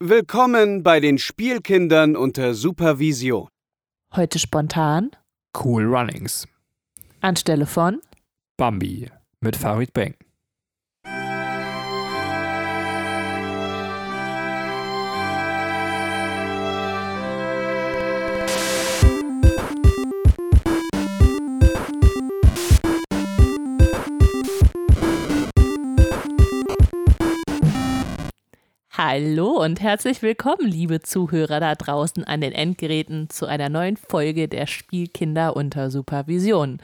Willkommen bei den Spielkindern unter Supervision. Heute spontan Cool Runnings. anstelle von Bambi mit Farid Bang. Hallo und herzlich willkommen, liebe Zuhörer da draußen an den Endgeräten, zu einer neuen Folge der Spielkinder unter Supervision.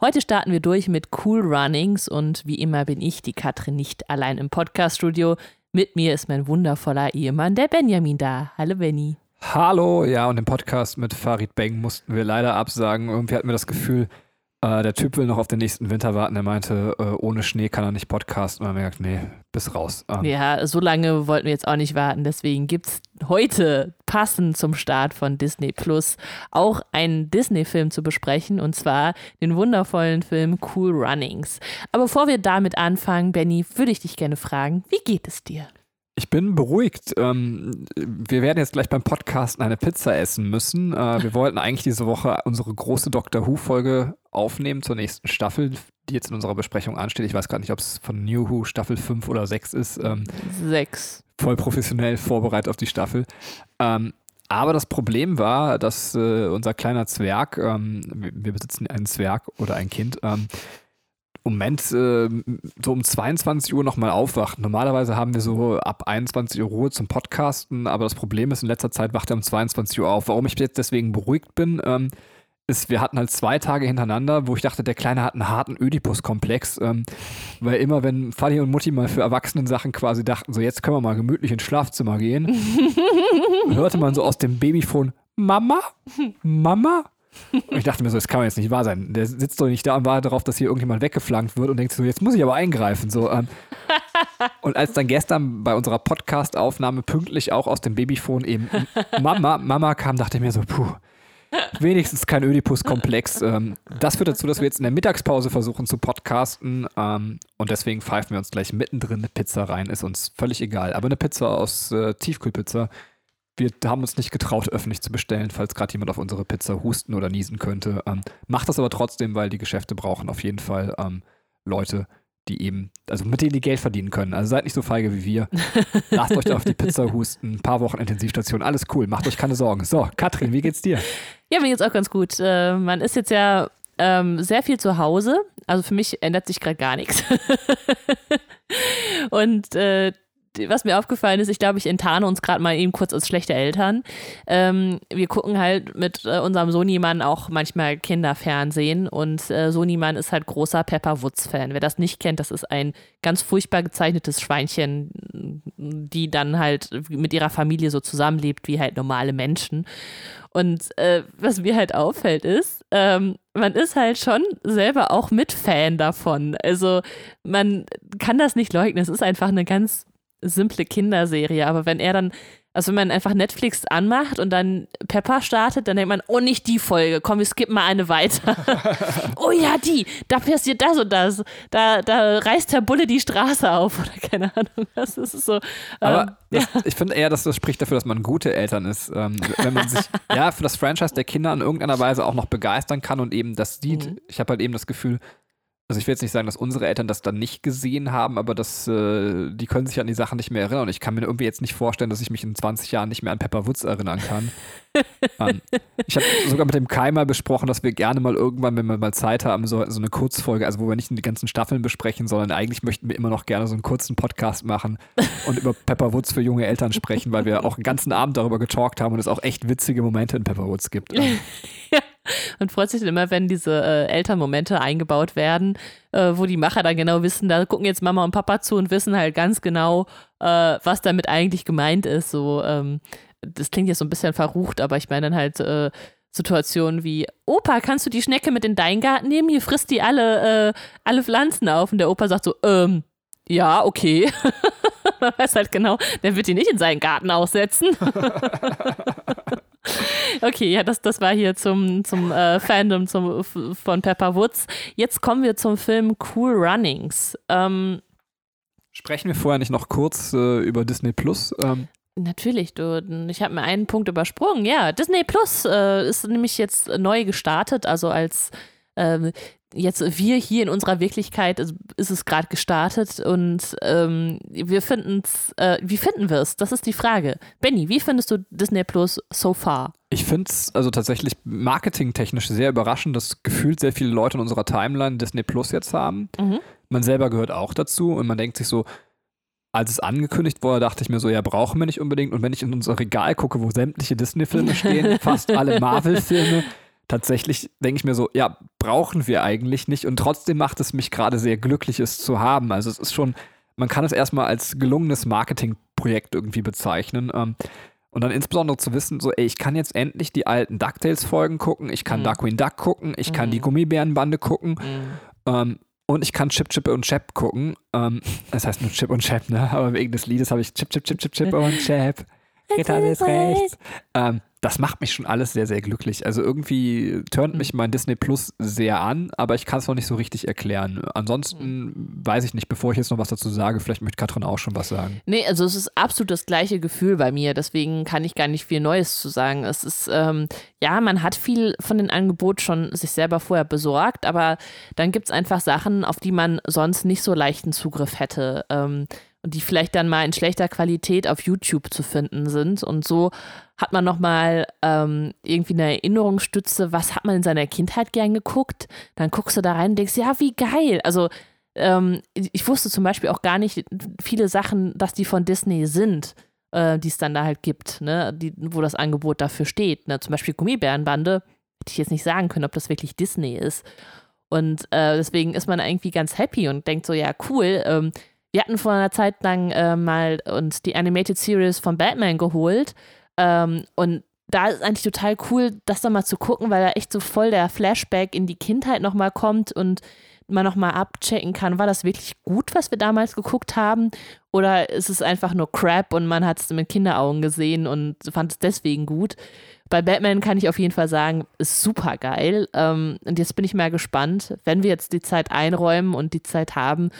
Heute starten wir durch mit Cool Runnings und wie immer bin ich, die Katrin, nicht allein im Podcaststudio. Mit mir ist mein wundervoller Ehemann, der Benjamin, da. Hallo Benny. Hallo, ja, und im Podcast mit Farid Bang mussten wir leider absagen. Irgendwie hatten wir das Gefühl, äh, der Typ will noch auf den nächsten Winter warten. Er meinte, äh, ohne Schnee kann er nicht podcasten. Und wir gesagt, nee, bis raus. Ähm, Ja, so lange wollten wir jetzt auch nicht warten. Deswegen gibt es heute, passend zum Start von Disney Plus, auch einen Disney-Film zu besprechen. Und zwar den wundervollen Film Cool Runnings. Aber bevor wir damit anfangen, Benny, würde ich dich gerne fragen, wie geht es dir? Ich bin beruhigt. Ähm, wir werden jetzt gleich beim Podcasten eine Pizza essen müssen. Äh, wir wollten eigentlich diese Woche unsere große Doctor Who-Folge aufnehmen zur nächsten Staffel, die jetzt in unserer Besprechung ansteht. Ich weiß gerade nicht, ob es von New Who Staffel 5 oder 6 ist. Ähm, Sechs. voll professionell vorbereitet auf die Staffel. Ähm, aber das Problem war, dass äh, unser kleiner Zwerg, ähm, wir besitzen einen Zwerg oder ein Kind, ähm, Moment äh, so um 22 Uhr nochmal aufwacht. Normalerweise haben wir so ab 21 Uhr Ruhe zum Podcasten, aber das Problem ist, in letzter Zeit wacht er um 22 Uhr auf. Warum ich jetzt deswegen beruhigt bin, ähm, ist, wir hatten halt zwei Tage hintereinander, wo ich dachte, der Kleine hat einen harten Ödipus-Komplex, ähm, weil immer, wenn Fanny und Mutti mal für Erwachsenen Sachen quasi dachten, so jetzt können wir mal gemütlich ins Schlafzimmer gehen, hörte man so aus dem Babyphone, Mama? Mama? Und ich dachte mir so, das kann man jetzt nicht wahr sein. Der sitzt doch nicht da und wartet darauf, dass hier irgendjemand weggeflankt wird und denkt so, jetzt muss ich aber eingreifen. So, ähm. Und als dann gestern bei unserer Podcast-Aufnahme pünktlich auch aus dem Babyphone eben Mama, Mama kam, dachte ich mir so, puh, wenigstens kein Ödipus-Komplex. Ähm, das führt dazu, dass wir jetzt in der Mittagspause versuchen zu podcasten ähm, und deswegen pfeifen wir uns gleich mittendrin eine Pizza rein. Ist uns völlig egal. Aber eine Pizza aus äh, Tiefkühlpizza. Wir haben uns nicht getraut, öffentlich zu bestellen, falls gerade jemand auf unsere Pizza husten oder niesen könnte. Ähm, macht das aber trotzdem, weil die Geschäfte brauchen auf jeden Fall ähm, Leute, die eben, also mit denen die Geld verdienen können. Also seid nicht so feige wie wir. Lasst euch da auf die Pizza husten, ein paar Wochen Intensivstation, alles cool, macht euch keine Sorgen. So, Katrin, wie geht's dir? Ja, mir geht's auch ganz gut. Äh, man ist jetzt ja ähm, sehr viel zu Hause. Also für mich ändert sich gerade gar nichts. Und äh, was mir aufgefallen ist, ich glaube, ich enttarne uns gerade mal eben kurz als schlechte Eltern. Ähm, wir gucken halt mit äh, unserem Sonimann auch manchmal Kinderfernsehen und äh, Sonimann ist halt großer Pepper Woods-Fan. Wer das nicht kennt, das ist ein ganz furchtbar gezeichnetes Schweinchen, die dann halt mit ihrer Familie so zusammenlebt wie halt normale Menschen. Und äh, was mir halt auffällt ist, ähm, man ist halt schon selber auch mit Fan davon. Also man kann das nicht leugnen. Es ist einfach eine ganz simple Kinderserie. Aber wenn er dann, also wenn man einfach Netflix anmacht und dann Pepper startet, dann denkt man, oh, nicht die Folge, komm, wir skippen mal eine weiter. oh ja, die, da passiert das und das. Da, da reißt der Bulle die Straße auf oder keine Ahnung. Das ist so. Aber ähm, das, ich finde eher, dass das spricht dafür, dass man gute Eltern ist. Ähm, wenn man sich ja für das Franchise der Kinder in irgendeiner Weise auch noch begeistern kann und eben das sieht. Mhm. Ich habe halt eben das Gefühl, also ich will jetzt nicht sagen, dass unsere Eltern das dann nicht gesehen haben, aber das, äh, die können sich an die Sachen nicht mehr erinnern. Und ich kann mir irgendwie jetzt nicht vorstellen, dass ich mich in 20 Jahren nicht mehr an Pepper Woods erinnern kann. ähm, ich habe sogar mit dem Kai mal besprochen, dass wir gerne mal irgendwann, wenn wir mal Zeit haben, so, so eine Kurzfolge, also wo wir nicht die ganzen Staffeln besprechen, sondern eigentlich möchten wir immer noch gerne so einen kurzen Podcast machen und über Pepper Woods für junge Eltern sprechen, weil wir auch einen ganzen Abend darüber getalkt haben und es auch echt witzige Momente in Pepper Woods gibt. Ähm, Und freut sich dann immer, wenn diese äh, Elternmomente eingebaut werden, äh, wo die Macher dann genau wissen, da gucken jetzt Mama und Papa zu und wissen halt ganz genau, äh, was damit eigentlich gemeint ist. So, ähm, das klingt jetzt so ein bisschen verrucht, aber ich meine dann halt äh, Situationen wie, Opa, kannst du die Schnecke mit in deinen Garten nehmen? Hier frisst die alle, äh, alle Pflanzen auf. Und der Opa sagt so, ähm, ja, okay. Man weiß halt genau, der wird die nicht in seinen Garten aussetzen. Okay, ja, das, das war hier zum, zum äh, Fandom zum, von Pepper Woods. Jetzt kommen wir zum Film Cool Runnings. Ähm, Sprechen wir vorher nicht noch kurz äh, über Disney Plus? Ähm, Natürlich, du, ich habe mir einen Punkt übersprungen. Ja, Disney Plus äh, ist nämlich jetzt neu gestartet, also als äh, jetzt wir hier in unserer Wirklichkeit ist, ist es gerade gestartet und ähm, wir finden es, äh, wie finden wir es? Das ist die Frage. Benny, wie findest du Disney Plus so far? Ich finde es also tatsächlich marketingtechnisch sehr überraschend, dass gefühlt sehr viele Leute in unserer Timeline Disney Plus jetzt haben. Mhm. Man selber gehört auch dazu und man denkt sich so, als es angekündigt wurde, dachte ich mir so, ja, brauchen wir nicht unbedingt. Und wenn ich in unser Regal gucke, wo sämtliche Disney-Filme stehen, fast alle Marvel-Filme, tatsächlich denke ich mir so, ja, brauchen wir eigentlich nicht. Und trotzdem macht es mich gerade sehr glücklich, es zu haben. Also es ist schon, man kann es erstmal als gelungenes Marketingprojekt irgendwie bezeichnen. Ähm, und dann insbesondere zu wissen, so, ey, ich kann jetzt endlich die alten DuckTales-Folgen gucken, ich kann mhm. Darkwing Duck gucken, ich mhm. kann die Gummibärenbande gucken. Mhm. Ähm, und ich kann Chip, Chip und Chap gucken. Ähm, das heißt nur Chip und Chap, ne? Aber wegen des Liedes habe ich Chip, Chip, Chip, Chip, Chip und Chap. Ritter ist rechts. Ähm, das macht mich schon alles sehr, sehr glücklich. Also irgendwie turnt mich mein Disney Plus sehr an, aber ich kann es noch nicht so richtig erklären. Ansonsten weiß ich nicht, bevor ich jetzt noch was dazu sage, vielleicht möchte Katrin auch schon was sagen. Nee, also es ist absolut das gleiche Gefühl bei mir, deswegen kann ich gar nicht viel Neues zu sagen. Es ist, ähm, ja, man hat viel von den Angeboten schon sich selber vorher besorgt, aber dann gibt es einfach Sachen, auf die man sonst nicht so leichten Zugriff hätte. Ähm, die vielleicht dann mal in schlechter Qualität auf YouTube zu finden sind. Und so hat man nochmal ähm, irgendwie eine Erinnerungsstütze, was hat man in seiner Kindheit gern geguckt. Dann guckst du da rein und denkst, ja, wie geil. Also ähm, ich wusste zum Beispiel auch gar nicht viele Sachen, dass die von Disney sind, äh, die es dann da halt gibt, ne? die, wo das Angebot dafür steht. Ne? Zum Beispiel Gummibärenbande, hätte ich jetzt nicht sagen können, ob das wirklich Disney ist. Und äh, deswegen ist man irgendwie ganz happy und denkt so, ja, cool, ähm, wir hatten vor einer Zeit lang äh, mal uns die Animated Series von Batman geholt. Ähm, und da ist eigentlich total cool, das da mal zu gucken, weil da echt so voll der Flashback in die Kindheit nochmal kommt und man nochmal abchecken kann, war das wirklich gut, was wir damals geguckt haben? Oder ist es einfach nur Crap und man hat es mit Kinderaugen gesehen und fand es deswegen gut? Bei Batman kann ich auf jeden Fall sagen, ist super geil. Ähm, und jetzt bin ich mal gespannt, wenn wir jetzt die Zeit einräumen und die Zeit haben,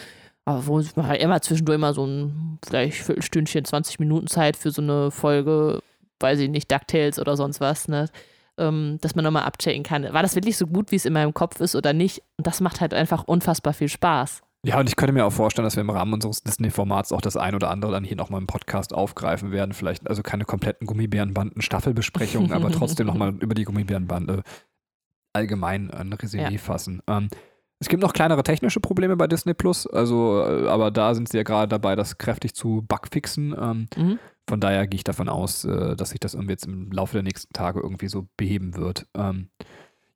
aber wo man halt immer zwischendurch immer so ein vielleicht Viertelstündchen, 20 Minuten Zeit für so eine Folge, weiß ich nicht, DuckTales oder sonst was, ne? Ähm, dass man nochmal abchecken kann. War das wirklich so gut, wie es in meinem Kopf ist oder nicht? Und das macht halt einfach unfassbar viel Spaß. Ja, und ich könnte mir auch vorstellen, dass wir im Rahmen unseres Disney-Formats auch das ein oder andere dann hier nochmal im Podcast aufgreifen werden. Vielleicht also keine kompletten Gummibärenbanden-Staffelbesprechungen, aber trotzdem nochmal über die Gummibärenbande allgemein ein Resümee ja. fassen. Ähm, es gibt noch kleinere technische Probleme bei Disney Plus, also, äh, aber da sind sie ja gerade dabei, das kräftig zu bugfixen. Ähm, mhm. Von daher gehe ich davon aus, äh, dass sich das irgendwie jetzt im Laufe der nächsten Tage irgendwie so beheben wird. Ähm,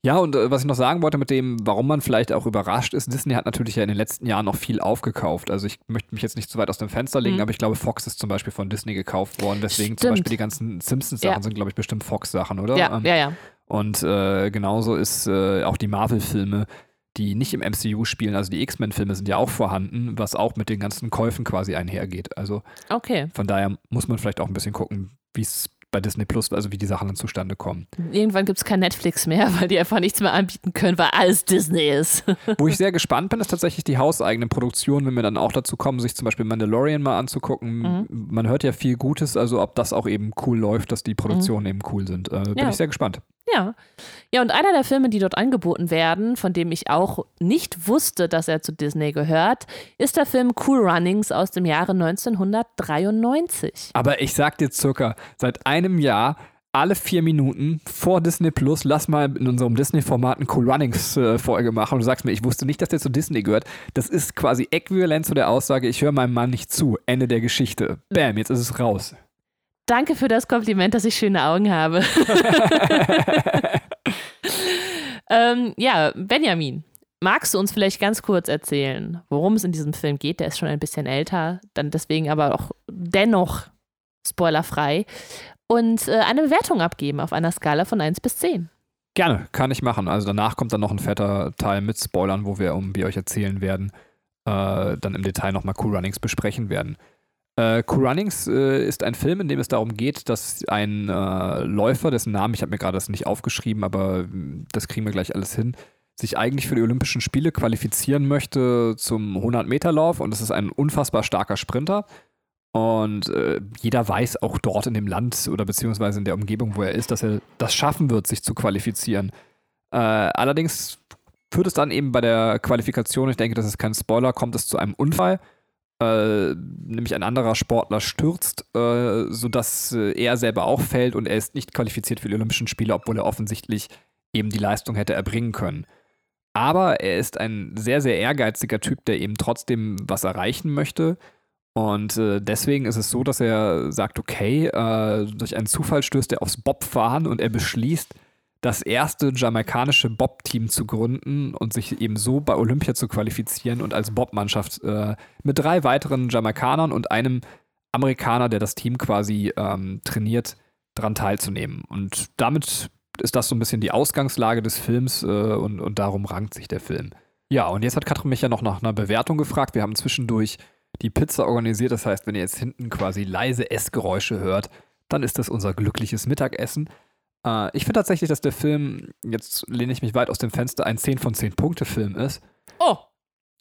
ja, und äh, was ich noch sagen wollte mit dem, warum man vielleicht auch überrascht ist, Disney hat natürlich ja in den letzten Jahren noch viel aufgekauft. Also ich möchte mich jetzt nicht zu weit aus dem Fenster legen, mhm. aber ich glaube, Fox ist zum Beispiel von Disney gekauft worden. Deswegen Stimmt. zum Beispiel die ganzen Simpsons-Sachen ja. sind, glaube ich, bestimmt Fox-Sachen, oder? Ja, ähm, ja, ja. Und äh, genauso ist äh, auch die Marvel-Filme die nicht im MCU spielen. Also die X-Men-Filme sind ja auch vorhanden, was auch mit den ganzen Käufen quasi einhergeht. Also okay. von daher muss man vielleicht auch ein bisschen gucken, wie es bei Disney Plus, also wie die Sachen dann zustande kommen. Irgendwann gibt es kein Netflix mehr, weil die einfach nichts mehr anbieten können, weil alles Disney ist. Wo ich sehr gespannt bin, ist tatsächlich die hauseigene Produktion, wenn wir dann auch dazu kommen, sich zum Beispiel Mandalorian mal anzugucken. Mhm. Man hört ja viel Gutes, also ob das auch eben cool läuft, dass die Produktionen mhm. eben cool sind. Äh, bin ja. ich sehr gespannt. Ja. Ja, und einer der Filme, die dort angeboten werden, von dem ich auch nicht wusste, dass er zu Disney gehört, ist der Film Cool Runnings aus dem Jahre 1993. Aber ich sag dir circa, seit einem Jahr alle vier Minuten vor Disney Plus, lass mal in unserem Disney-Format eine Cool Runnings-Folge äh, machen und du sagst mir, ich wusste nicht, dass der zu Disney gehört. Das ist quasi äquivalent zu der Aussage, ich höre meinem Mann nicht zu. Ende der Geschichte. Bam, jetzt ist es raus. Danke für das Kompliment, dass ich schöne Augen habe. ähm, ja, Benjamin, magst du uns vielleicht ganz kurz erzählen, worum es in diesem Film geht? Der ist schon ein bisschen älter, dann deswegen aber auch dennoch spoilerfrei. Und äh, eine Bewertung abgeben auf einer Skala von 1 bis 10. Gerne, kann ich machen. Also danach kommt dann noch ein fetter Teil mit Spoilern, wo wir, um wie euch erzählen werden, äh, dann im Detail nochmal Cool Runnings besprechen werden. Äh, cool Runnings äh, ist ein Film, in dem es darum geht, dass ein äh, Läufer, dessen Namen, ich habe mir gerade das nicht aufgeschrieben, aber hm, das kriegen wir gleich alles hin, sich eigentlich für die Olympischen Spiele qualifizieren möchte zum 100-Meter-Lauf und es ist ein unfassbar starker Sprinter. Und äh, jeder weiß auch dort in dem Land oder beziehungsweise in der Umgebung, wo er ist, dass er das schaffen wird, sich zu qualifizieren. Äh, allerdings führt es dann eben bei der Qualifikation, ich denke, das ist kein Spoiler, kommt es zu einem Unfall. Äh, nämlich ein anderer Sportler stürzt, äh, sodass äh, er selber auch fällt und er ist nicht qualifiziert für die Olympischen Spiele, obwohl er offensichtlich eben die Leistung hätte erbringen können. Aber er ist ein sehr, sehr ehrgeiziger Typ, der eben trotzdem was erreichen möchte. Und äh, deswegen ist es so, dass er sagt, okay, äh, durch einen Zufall stößt er aufs Bobfahren und er beschließt, das erste jamaikanische Bob-Team zu gründen und sich eben so bei Olympia zu qualifizieren und als Bob-Mannschaft äh, mit drei weiteren Jamaikanern und einem Amerikaner, der das Team quasi ähm, trainiert, daran teilzunehmen. Und damit ist das so ein bisschen die Ausgangslage des Films äh, und, und darum rankt sich der Film. Ja, und jetzt hat Katrin mich ja noch nach einer Bewertung gefragt. Wir haben zwischendurch die Pizza organisiert. Das heißt, wenn ihr jetzt hinten quasi leise Essgeräusche hört, dann ist das unser glückliches Mittagessen. Äh, ich finde tatsächlich, dass der Film, jetzt lehne ich mich weit aus dem Fenster, ein 10 von 10 Punkte Film ist. Oh.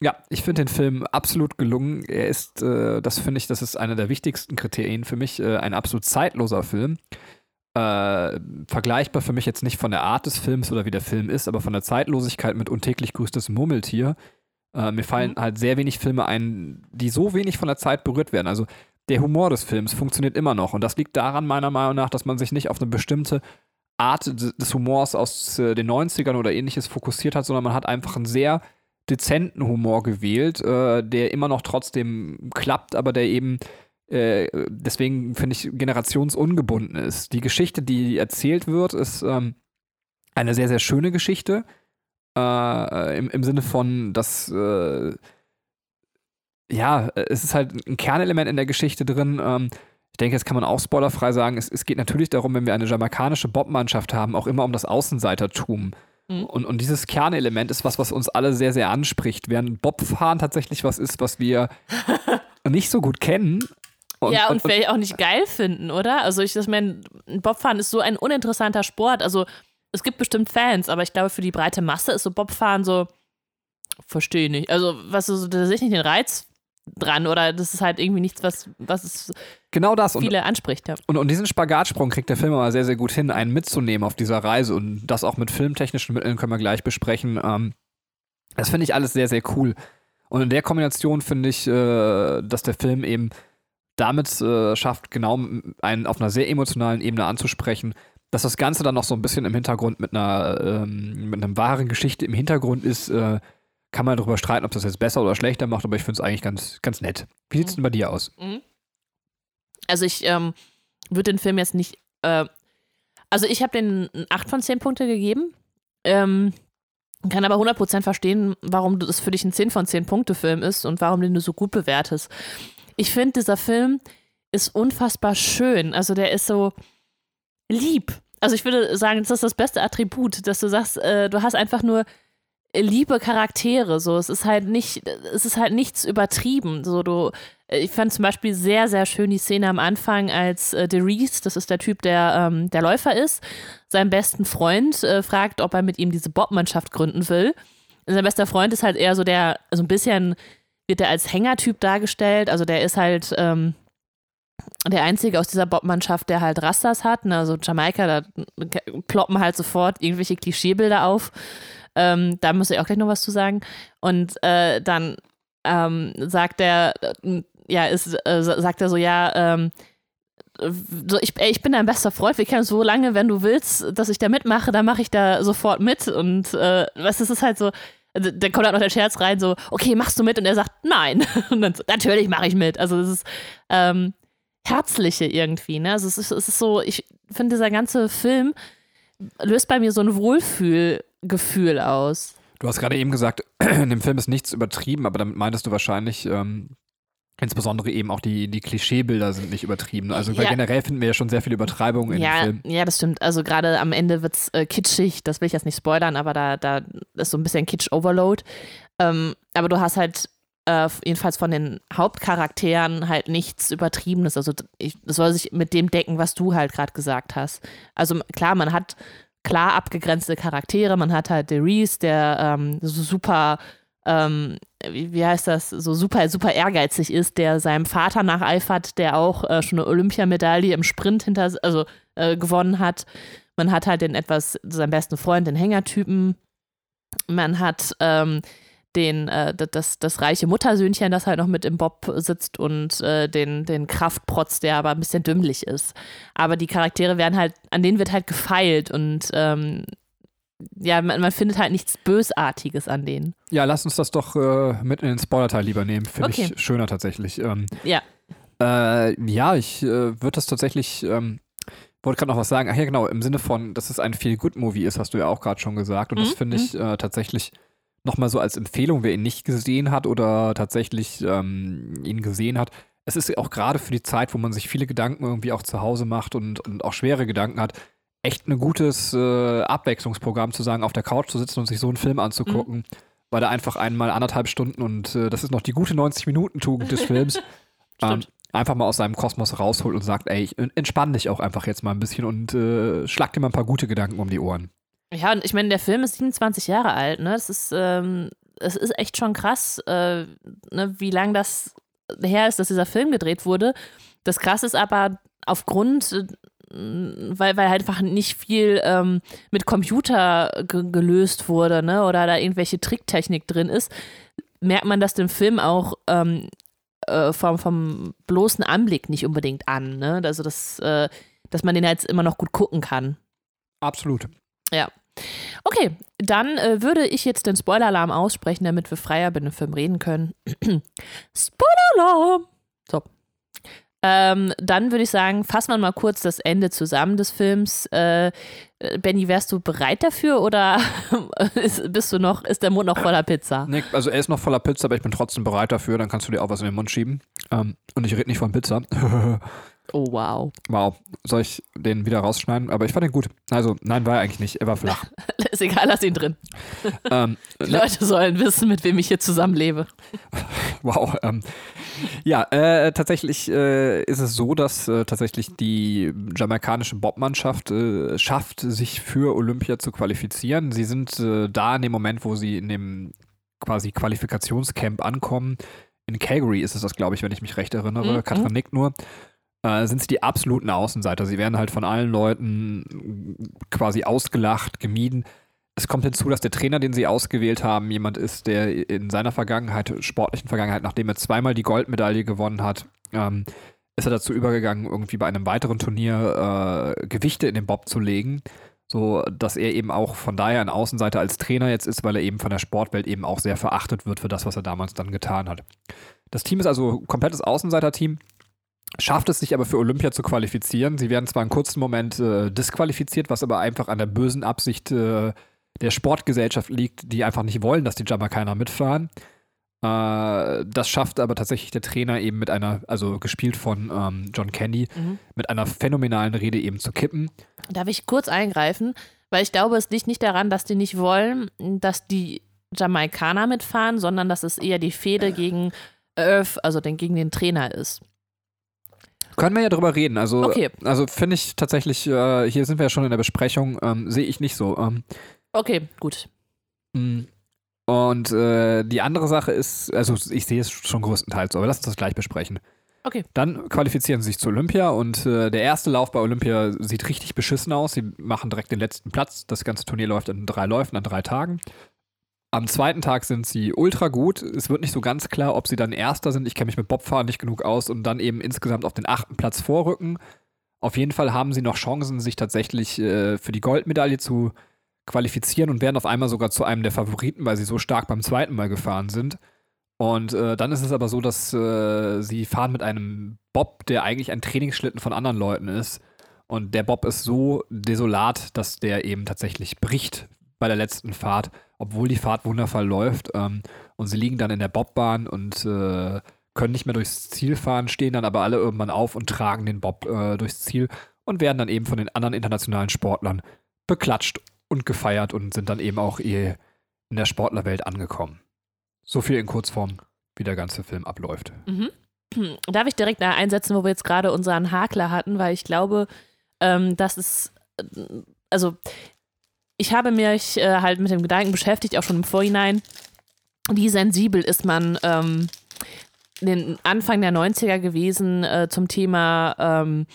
Ja, ich finde den Film absolut gelungen. Er ist, äh, das finde ich, das ist einer der wichtigsten Kriterien für mich, äh, ein absolut zeitloser Film äh, vergleichbar für mich jetzt nicht von der Art des Films oder wie der Film ist, aber von der Zeitlosigkeit mit untäglich grüßtes Murmeltier. Äh, mir fallen mhm. halt sehr wenig Filme ein, die so wenig von der Zeit berührt werden. Also der Humor des Films funktioniert immer noch und das liegt daran meiner Meinung nach, dass man sich nicht auf eine bestimmte Art des Humors aus äh, den 90ern oder ähnliches fokussiert hat, sondern man hat einfach einen sehr dezenten Humor gewählt, äh, der immer noch trotzdem klappt, aber der eben äh, deswegen finde ich generationsungebunden ist. Die Geschichte, die erzählt wird, ist ähm, eine sehr, sehr schöne Geschichte. Im, Sinne von, dass ja, es ist halt ein Kernelement in der Geschichte drin. Ähm, ich denke, das kann man auch spoilerfrei sagen. Es, es geht natürlich darum, wenn wir eine jamaikanische Bobmannschaft haben, auch immer um das Außenseitertum. Mhm. Und, und dieses Kernelement ist was, was uns alle sehr, sehr anspricht. Während Bobfahren tatsächlich was ist, was wir nicht so gut kennen, und, ja, und, und vielleicht auch nicht geil finden, oder? Also ich, das meine, Bobfahren ist so ein uninteressanter Sport. Also es gibt bestimmt Fans, aber ich glaube, für die breite Masse ist so Bobfahren so, verstehe nicht. Also, was so, ich nicht den Reiz dran oder das ist halt irgendwie nichts, was, was es genau das. viele und, anspricht. Ja. Und, und diesen Spagatsprung kriegt der Film aber sehr, sehr gut hin, einen mitzunehmen auf dieser Reise und das auch mit filmtechnischen Mitteln können wir gleich besprechen. Ähm, das finde ich alles sehr, sehr cool. Und in der Kombination finde ich, äh, dass der Film eben damit äh, schafft, genau einen auf einer sehr emotionalen Ebene anzusprechen, dass das Ganze dann noch so ein bisschen im Hintergrund mit einer, ähm, mit einer wahren Geschichte im Hintergrund ist, äh, kann man darüber streiten, ob das jetzt besser oder schlechter macht, aber ich finde es eigentlich ganz, ganz nett. Wie sieht es denn bei dir aus? Mhm. Also ich ähm, würde den Film jetzt nicht, äh, also ich habe den 8 von 10 Punkte gegeben, ähm, kann aber 100% verstehen, warum das für dich ein 10 von 10 Punkte Film ist und warum den du so gut bewertest ich finde, dieser Film ist unfassbar schön. Also der ist so lieb. Also ich würde sagen, das ist das beste Attribut, dass du sagst, äh, du hast einfach nur liebe Charaktere. So, es ist halt nicht, es ist halt nichts übertrieben. So, du, äh, ich fand zum Beispiel sehr, sehr schön die Szene am Anfang, als äh, Reese, das ist der Typ, der ähm, der Läufer ist, seinen besten Freund äh, fragt, ob er mit ihm diese Bobmannschaft gründen will. Und sein bester Freund ist halt eher so der, so ein bisschen wird er als Hängertyp dargestellt. Also der ist halt ähm, der Einzige aus dieser Bobmannschaft, der halt Rastas hat. Ne? Also Jamaika, da ploppen halt sofort irgendwelche Klischeebilder auf. Ähm, da muss ich auch gleich noch was zu sagen. Und äh, dann ähm, sagt er, äh, ja, ist, äh, sagt er so, ja, ähm, so, ich, ey, ich bin dein bester Freund, wir kennen so lange, wenn du willst, dass ich da mitmache, dann mache ich da sofort mit. Und äh, was, es ist halt so, also, dann kommt halt noch der Scherz rein, so, okay, machst du mit? Und er sagt, nein. Und dann so, natürlich mache ich mit. Also, das ist ähm, Herzliche irgendwie, ne? Also, es ist, es ist so, ich finde, dieser ganze Film löst bei mir so ein Wohlfühlgefühl aus. Du hast gerade eben gesagt, in dem Film ist nichts übertrieben, aber damit meintest du wahrscheinlich, ähm, Insbesondere eben auch die, die Klischeebilder sind nicht übertrieben. Also ja. generell finden wir ja schon sehr viel Übertreibung in ja, dem Film. Ja, das stimmt. Also gerade am Ende wird es äh, kitschig, das will ich jetzt nicht spoilern, aber da, da ist so ein bisschen Kitsch-Overload. Ähm, aber du hast halt äh, jedenfalls von den Hauptcharakteren halt nichts Übertriebenes. Also ich, das soll sich mit dem decken, was du halt gerade gesagt hast. Also klar, man hat klar abgegrenzte Charaktere. Man hat halt Reese, der ähm, super ähm, wie, wie, heißt das, so super, super ehrgeizig ist, der seinem Vater nacheifert, der auch äh, schon eine Olympiamedaille im Sprint hinter, also äh, gewonnen hat. Man hat halt den etwas, seinen besten Freund, den Hängertypen. Man hat ähm, den, äh, das, das reiche Muttersöhnchen, das halt noch mit im Bob sitzt und äh, den, den Kraftprotz, der aber ein bisschen dümmlich ist. Aber die Charaktere werden halt, an denen wird halt gefeilt und ähm, ja, man, man, findet halt nichts Bösartiges an denen. Ja, lass uns das doch äh, mit in den Spoiler-Teil lieber nehmen. Finde okay. ich schöner tatsächlich. Ähm, ja. Äh, ja, ich äh, würde das tatsächlich, ähm, wollte gerade noch was sagen. Ach ja, genau, im Sinne von, dass es ein Feel-Good-Movie ist, hast du ja auch gerade schon gesagt. Und mhm. das finde ich mhm. äh, tatsächlich nochmal so als Empfehlung, wer ihn nicht gesehen hat oder tatsächlich ähm, ihn gesehen hat. Es ist auch gerade für die Zeit, wo man sich viele Gedanken irgendwie auch zu Hause macht und, und auch schwere Gedanken hat, echt ein gutes äh, Abwechslungsprogramm zu sagen, auf der Couch zu sitzen und sich so einen Film anzugucken, mhm. weil er einfach einmal anderthalb Stunden und äh, das ist noch die gute 90-Minuten-Tugend des Films. ähm, einfach mal aus seinem Kosmos rausholt und sagt, ey, ich entspann dich auch einfach jetzt mal ein bisschen und äh, schlag dir mal ein paar gute Gedanken um die Ohren. Ja, und ich meine, der Film ist 27 Jahre alt, ne? Das ist, ähm, es ist echt schon krass, äh, ne, wie lange das her ist, dass dieser Film gedreht wurde. Das krass ist aber aufgrund, äh, weil, weil halt einfach nicht viel ähm, mit Computer gelöst wurde, ne? Oder da irgendwelche Tricktechnik drin ist, merkt man das dem Film auch ähm, äh, vom, vom bloßen Anblick nicht unbedingt an, ne? Also das, äh, dass man den jetzt immer noch gut gucken kann. Absolut. Ja. Okay, dann äh, würde ich jetzt den Spoiler-Alarm aussprechen, damit wir freier über den Film reden können. Spoiler-Alarm! So. Ähm, dann würde ich sagen, fassen wir mal kurz das Ende zusammen des Films. Äh, Benny, wärst du bereit dafür oder ist, bist du noch, ist der Mund noch voller Pizza? Nee, also er ist noch voller Pizza, aber ich bin trotzdem bereit dafür. Dann kannst du dir auch was in den Mund schieben. Ähm, und ich rede nicht von Pizza. Oh, wow. Wow. Soll ich den wieder rausschneiden? Aber ich fand ihn gut. Also, nein, war er eigentlich nicht. Er war flach. ist egal, lass ihn drin. Ähm, Die Leute sollen wissen, mit wem ich hier zusammenlebe. wow. Ähm, ja, äh, tatsächlich äh, ist es so, dass äh, tatsächlich die jamaikanische Bobmannschaft äh, schafft, sich für Olympia zu qualifizieren. Sie sind äh, da in dem Moment, wo sie in dem quasi Qualifikationscamp ankommen. In Calgary ist es das, glaube ich, wenn ich mich recht erinnere. Mhm. Katrin nickt nur äh, sind sie die absoluten Außenseiter. Sie werden halt von allen Leuten quasi ausgelacht, gemieden. Es kommt hinzu, dass der Trainer, den sie ausgewählt haben, jemand ist, der in seiner Vergangenheit, sportlichen Vergangenheit, nachdem er zweimal die Goldmedaille gewonnen hat, ähm, ist er dazu übergegangen, irgendwie bei einem weiteren Turnier äh, Gewichte in den Bob zu legen, so dass er eben auch von daher ein Außenseiter als Trainer jetzt ist, weil er eben von der Sportwelt eben auch sehr verachtet wird für das, was er damals dann getan hat. Das Team ist also komplettes Außenseiterteam schafft es sich aber für Olympia zu qualifizieren. Sie werden zwar einen kurzen Moment äh, disqualifiziert, was aber einfach an der bösen Absicht äh, der Sportgesellschaft liegt, die einfach nicht wollen, dass die Jamaikaner mitfahren. Äh, das schafft aber tatsächlich der Trainer eben mit einer, also gespielt von ähm, John Candy, mhm. mit einer phänomenalen Rede eben zu kippen. Darf ich kurz eingreifen? Weil ich glaube, es liegt nicht daran, dass die nicht wollen, dass die Jamaikaner mitfahren, sondern dass es eher die Fehde gegen Earth, also den, gegen den Trainer ist. Können wir ja drüber reden. Also, okay. also finde ich tatsächlich, äh, hier sind wir ja schon in der Besprechung, ähm, sehe ich nicht so. Ähm, okay, gut. Mm, und äh, die andere Sache ist, also ich sehe es schon größtenteils, aber lass uns das gleich besprechen. Okay. Dann qualifizieren sie sich zu Olympia und äh, der erste Lauf bei Olympia sieht richtig beschissen aus. Sie machen direkt den letzten Platz. Das ganze Turnier läuft in drei Läufen, an drei Tagen. Am zweiten Tag sind sie ultra gut. Es wird nicht so ganz klar, ob sie dann Erster sind. Ich kenne mich mit Bobfahren nicht genug aus und dann eben insgesamt auf den achten Platz vorrücken. Auf jeden Fall haben sie noch Chancen, sich tatsächlich äh, für die Goldmedaille zu qualifizieren und werden auf einmal sogar zu einem der Favoriten, weil sie so stark beim zweiten Mal gefahren sind. Und äh, dann ist es aber so, dass äh, sie fahren mit einem Bob, der eigentlich ein Trainingsschlitten von anderen Leuten ist. Und der Bob ist so desolat, dass der eben tatsächlich bricht bei der letzten Fahrt obwohl die Fahrt wundervoll läuft. Ähm, und sie liegen dann in der Bobbahn und äh, können nicht mehr durchs Ziel fahren, stehen dann aber alle irgendwann auf und tragen den Bob äh, durchs Ziel und werden dann eben von den anderen internationalen Sportlern beklatscht und gefeiert und sind dann eben auch in der Sportlerwelt angekommen. So viel in Kurzform, wie der ganze Film abläuft. Mhm. Darf ich direkt einsetzen, wo wir jetzt gerade unseren Hakler hatten, weil ich glaube, ähm, dass es, äh, also ich habe mich äh, halt mit dem Gedanken beschäftigt, auch schon im Vorhinein, wie sensibel ist man ähm, den Anfang der 90er gewesen äh, zum Thema ähm,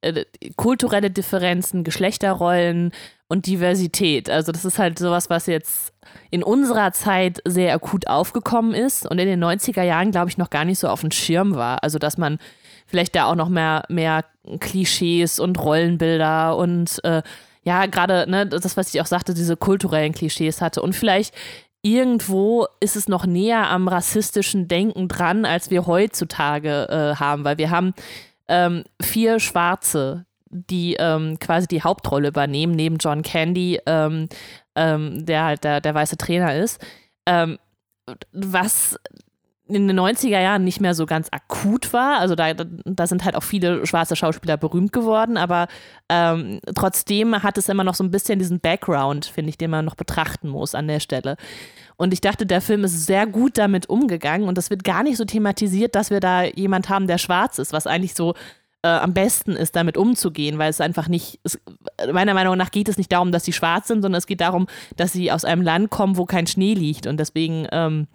äh, kulturelle Differenzen, Geschlechterrollen und Diversität. Also das ist halt sowas, was jetzt in unserer Zeit sehr akut aufgekommen ist und in den 90er Jahren, glaube ich, noch gar nicht so auf dem Schirm war. Also dass man vielleicht da auch noch mehr, mehr Klischees und Rollenbilder und äh, ja, gerade ne, das, was ich auch sagte, diese kulturellen Klischees hatte und vielleicht irgendwo ist es noch näher am rassistischen Denken dran, als wir heutzutage äh, haben, weil wir haben ähm, vier Schwarze, die ähm, quasi die Hauptrolle übernehmen, neben John Candy, ähm, ähm der halt der, der weiße Trainer ist. Ähm, was in den 90er Jahren nicht mehr so ganz akut war. Also da, da sind halt auch viele schwarze Schauspieler berühmt geworden, aber ähm, trotzdem hat es immer noch so ein bisschen diesen Background, finde ich, den man noch betrachten muss an der Stelle. Und ich dachte, der Film ist sehr gut damit umgegangen und das wird gar nicht so thematisiert, dass wir da jemand haben, der schwarz ist, was eigentlich so äh, am besten ist, damit umzugehen, weil es einfach nicht, es, meiner Meinung nach geht es nicht darum, dass sie schwarz sind, sondern es geht darum, dass sie aus einem Land kommen, wo kein Schnee liegt und deswegen ähm,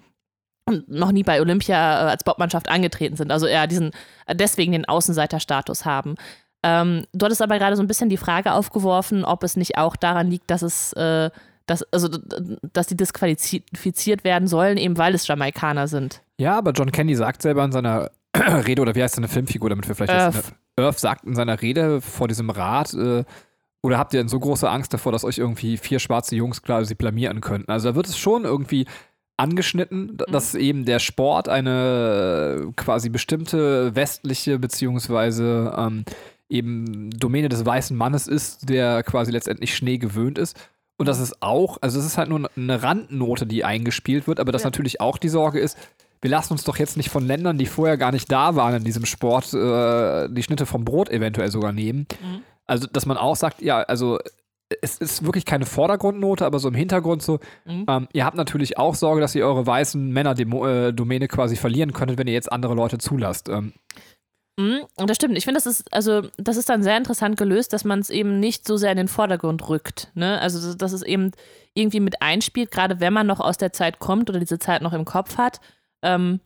noch nie bei Olympia äh, als Bobmannschaft angetreten sind. Also eher diesen, äh, deswegen den Außenseiterstatus haben. Ähm, du hattest aber gerade so ein bisschen die Frage aufgeworfen, ob es nicht auch daran liegt, dass es, äh, dass, also, dass die disqualifiziert werden sollen, eben weil es Jamaikaner sind. Ja, aber John Candy sagt selber in seiner Rede, oder wie heißt seine Filmfigur, damit wir vielleicht Earth. wissen, Earth sagt in seiner Rede vor diesem Rat, äh, oder habt ihr denn so große Angst davor, dass euch irgendwie vier schwarze Jungs klar sie blamieren könnten? Also da wird es schon irgendwie angeschnitten, mhm. dass eben der Sport eine äh, quasi bestimmte westliche beziehungsweise ähm, eben Domäne des weißen Mannes ist, der quasi letztendlich Schnee gewöhnt ist. Und das ist auch, also es ist halt nur eine Randnote, die eingespielt wird, aber dass ja. natürlich auch die Sorge ist, wir lassen uns doch jetzt nicht von Ländern, die vorher gar nicht da waren in diesem Sport, äh, die Schnitte vom Brot eventuell sogar nehmen. Mhm. Also, dass man auch sagt, ja, also es ist wirklich keine Vordergrundnote, aber so im Hintergrund so, mhm. ähm, ihr habt natürlich auch Sorge, dass ihr eure weißen Männer-Domäne äh, quasi verlieren könntet, wenn ihr jetzt andere Leute zulasst. Ähm. Mhm, das stimmt. Ich finde, das ist, also, das ist dann sehr interessant gelöst, dass man es eben nicht so sehr in den Vordergrund rückt. Ne? Also, dass es eben irgendwie mit einspielt, gerade wenn man noch aus der Zeit kommt oder diese Zeit noch im Kopf hat. Ähm,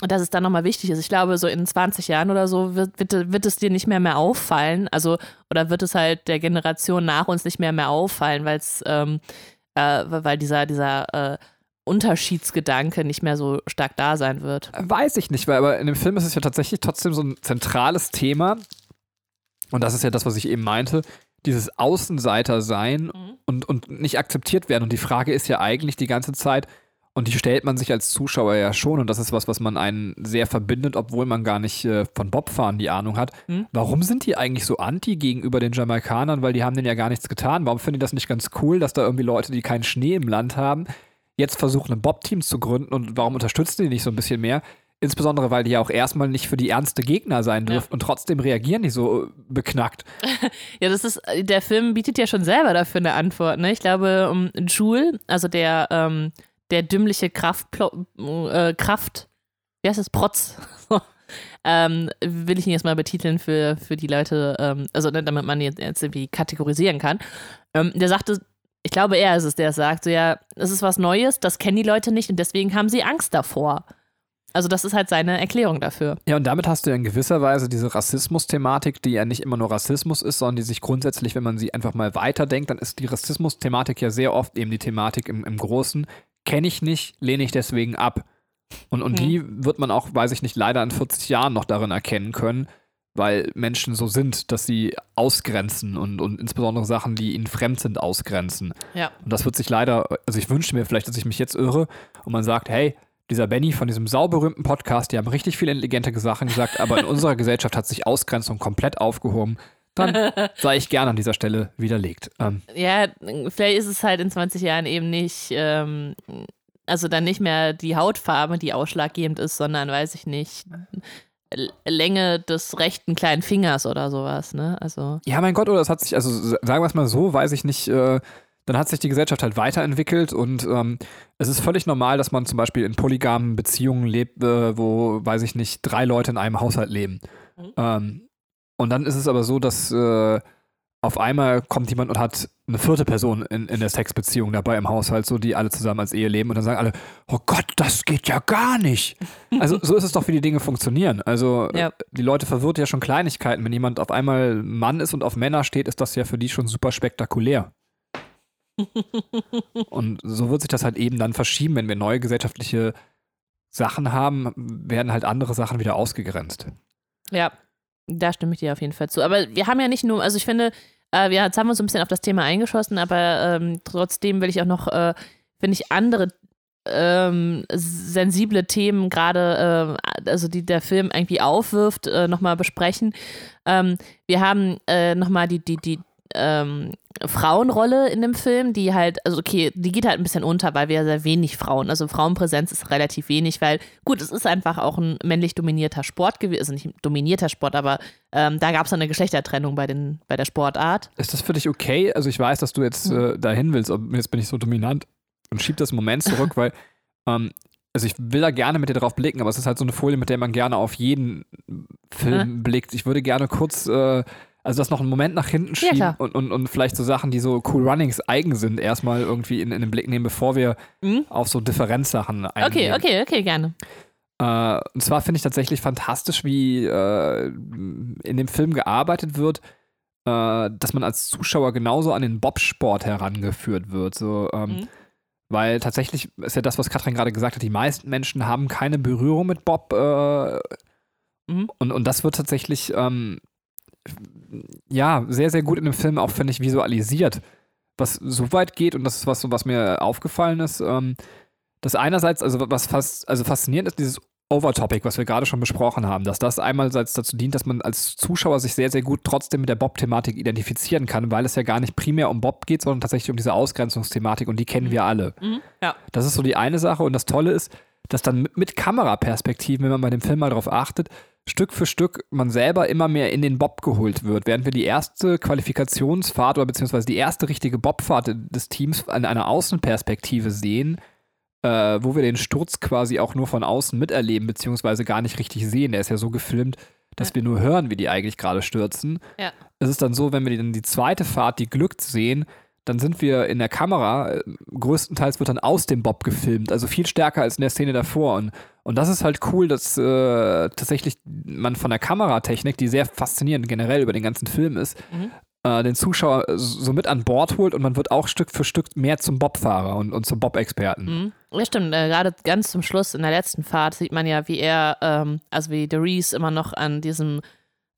dass es dann nochmal wichtig ist. Ich glaube, so in 20 Jahren oder so wird, wird, wird, es dir nicht mehr mehr auffallen. Also, oder wird es halt der Generation nach uns nicht mehr mehr auffallen, weil es, ähm, äh, weil dieser, dieser äh, Unterschiedsgedanke nicht mehr so stark da sein wird. Weiß ich nicht, weil aber in dem Film ist es ja tatsächlich trotzdem so ein zentrales Thema. Und das ist ja das, was ich eben meinte. Dieses Außenseiter sein mhm. und, und nicht akzeptiert werden. Und die Frage ist ja eigentlich die ganze Zeit, und die stellt man sich als Zuschauer ja schon, und das ist was, was man einen sehr verbindet, obwohl man gar nicht äh, von Bobfahren die Ahnung hat. Hm? Warum sind die eigentlich so anti gegenüber den Jamaikanern? Weil die haben denen ja gar nichts getan. Warum finden die das nicht ganz cool, dass da irgendwie Leute, die keinen Schnee im Land haben, jetzt versuchen, ein Bob-Team zu gründen und warum unterstützen die nicht so ein bisschen mehr? Insbesondere, weil die ja auch erstmal nicht für die ernste Gegner sein dürfen ja. und trotzdem reagieren die so äh, beknackt. ja, das ist, der Film bietet ja schon selber dafür eine Antwort. Ne? Ich glaube, um, Jule, also der ähm, der dümmliche Kraft, äh, Kraft, wie heißt das, Protz, ähm, will ich ihn jetzt mal betiteln für, für die Leute, ähm, also ne, damit man jetzt, jetzt irgendwie kategorisieren kann. Ähm, der sagte, ich glaube, er ist es, der sagt, so ja, es ist was Neues, das kennen die Leute nicht und deswegen haben sie Angst davor. Also das ist halt seine Erklärung dafür. Ja, und damit hast du ja in gewisser Weise diese Rassismus-Thematik, die ja nicht immer nur Rassismus ist, sondern die sich grundsätzlich, wenn man sie einfach mal weiterdenkt, dann ist die Rassismus-Thematik ja sehr oft eben die Thematik im, im Großen, kenne ich nicht, lehne ich deswegen ab. Und, und mhm. die wird man auch, weiß ich nicht, leider in 40 Jahren noch darin erkennen können, weil Menschen so sind, dass sie ausgrenzen und, und insbesondere Sachen, die ihnen fremd sind, ausgrenzen. Ja. Und das wird sich leider, also ich wünsche mir vielleicht, dass ich mich jetzt irre und man sagt, hey, dieser Benny von diesem sauberühmten Podcast, die haben richtig viele intelligente Sachen gesagt, aber in unserer Gesellschaft hat sich Ausgrenzung komplett aufgehoben dann sei ich gerne an dieser Stelle widerlegt. Ähm. Ja, vielleicht ist es halt in 20 Jahren eben nicht, ähm, also dann nicht mehr die Hautfarbe, die ausschlaggebend ist, sondern weiß ich nicht. Länge des rechten kleinen Fingers oder sowas, ne? Also. Ja, mein Gott, oder das hat sich, also sagen wir es mal so, weiß ich nicht, äh, dann hat sich die Gesellschaft halt weiterentwickelt und ähm, es ist völlig normal, dass man zum Beispiel in polygamen Beziehungen lebt, äh, wo, weiß ich nicht, drei Leute in einem Haushalt leben. Mhm. Ähm, und dann ist es aber so, dass äh, auf einmal kommt jemand und hat eine vierte Person in, in der Sexbeziehung dabei im Haushalt, so die alle zusammen als Ehe leben und dann sagen alle, oh Gott, das geht ja gar nicht. Also so ist es doch, wie die Dinge funktionieren. Also Ja. die Leute verwirrt ja schon Kleinigkeiten. Wenn jemand auf einmal Mann ist und auf Männer steht, ist das ja für die schon super spektakulär. und so wird sich das halt eben dann verschieben, wenn wir neue gesellschaftliche Sachen haben, werden halt andere Sachen wieder ausgegrenzt. Ja, da stimme ich dir auf jeden Fall zu. Aber wir haben ja nicht nur, also ich finde, äh, wir, jetzt haben uns ein bisschen auf das Thema eingeschossen, aber ähm, trotzdem will ich auch noch, äh, finde ich, andere ähm, sensible Themen gerade, äh, also die der Film irgendwie aufwirft, äh, nochmal besprechen. Ähm, wir haben äh, nochmal die, die, die ähm, Frauenrolle in dem Film, die halt, also okay, die geht halt ein bisschen unter, weil wir ja sehr wenig Frauen, also Frauenpräsenz ist relativ wenig, weil gut, es ist einfach auch ein männlich dominierter Sport gewesen, also nicht dominierter Sport, aber ähm, da gab es eine Geschlechtertrennung bei, den, bei der Sportart. Ist das für dich okay? Also ich weiß, dass du jetzt äh, dahin willst, aber jetzt bin ich so dominant und schieb das einen Moment zurück, weil ähm, also ich will da gerne mit dir drauf blicken, aber es ist halt so eine Folie, mit der man gerne auf jeden Film blickt. Ich würde gerne kurz, äh, also das noch einen Moment nach hinten schieben klar. und, und, und vielleicht so Sachen, die so Cool Runnings eigen sind, erstmal irgendwie in, in den Blick nehmen, bevor wir Mhm. auf so Differenzsachen Okay, eingehen. okay, okay, gerne. Äh, und zwar finde ich tatsächlich fantastisch, wie äh, in dem Film gearbeitet wird, äh, dass man als Zuschauer genauso an den Bobsport herangeführt wird. So, ähm, Mhm. Weil tatsächlich ist ja das, was Katrin gerade gesagt hat, die meisten Menschen haben keine Berührung mit Bob. Äh, Mhm. und, und das wird tatsächlich ähm, ja sehr, sehr gut in dem Film auch, finde ich, visualisiert. Was so weit geht, und das ist was, was mir aufgefallen ist, ähm, dass einerseits, also was fast, also faszinierend ist, dieses Overtopic, was wir gerade schon besprochen haben, dass das einerseits dazu dient, dass man als Zuschauer sich sehr, sehr gut trotzdem mit der Bob-Thematik identifizieren kann, weil es ja gar nicht primär um Bob geht, sondern tatsächlich um diese Ausgrenzungsthematik und die kennen wir alle. Mhm. Ja. Das ist so die eine Sache und das Tolle ist, dass dann mit, mit Kameraperspektiven, wenn man bei dem Film mal drauf achtet, Stück für Stück man selber immer mehr in den Bob geholt wird. Während wir die erste Qualifikationsfahrt oder beziehungsweise die erste richtige Bobfahrt des Teams an einer Außenperspektive sehen, äh, wo wir den Sturz quasi auch nur von außen miterleben, beziehungsweise gar nicht richtig sehen. Der ist ja so gefilmt, dass Ja. wir nur hören, wie die eigentlich gerade stürzen. Ja. Es ist dann so, wenn wir dann die zweite Fahrt, die glückt, sehen, dann sind wir in der Kamera, äh, größtenteils wird dann aus dem Bob gefilmt, also viel stärker als in der Szene davor. Und, und das ist halt cool, dass äh, tatsächlich man von der Kameratechnik, die sehr faszinierend generell über den ganzen Film ist, Mhm. äh, den Zuschauer so mit an Bord holt und man wird auch Stück für Stück mehr zum Bobfahrer und, und zum Bob-Experten. Mhm. Ja, stimmt. Äh, Gerade ganz zum Schluss in der letzten Fahrt sieht man ja, wie er, ähm, also wie Derice immer noch an diesem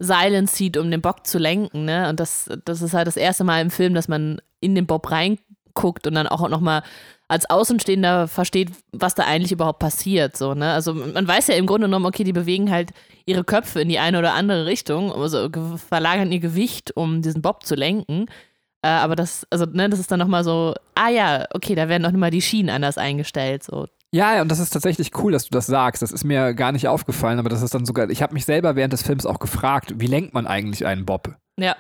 Seilen zieht, um den Bock zu lenken. Ne? Und das, das ist halt das erste Mal im Film, dass man in den Bob reinguckt und dann auch nochmal als Außenstehender versteht, was da eigentlich überhaupt passiert. So, ne? Also man weiß ja im Grunde genommen, okay, die bewegen halt ihre Köpfe in die eine oder andere Richtung, also ge- verlagern ihr Gewicht, um diesen Bob zu lenken. Äh, aber das, also, ne, das ist dann nochmal so, ah ja, okay, da werden noch mal die Schienen anders eingestellt. So. Ja, ja, und das ist tatsächlich cool, dass du das sagst. Das ist mir gar nicht aufgefallen, aber das ist dann sogar, ich habe mich selber während des Films auch gefragt, wie lenkt man eigentlich einen Bob? Ja.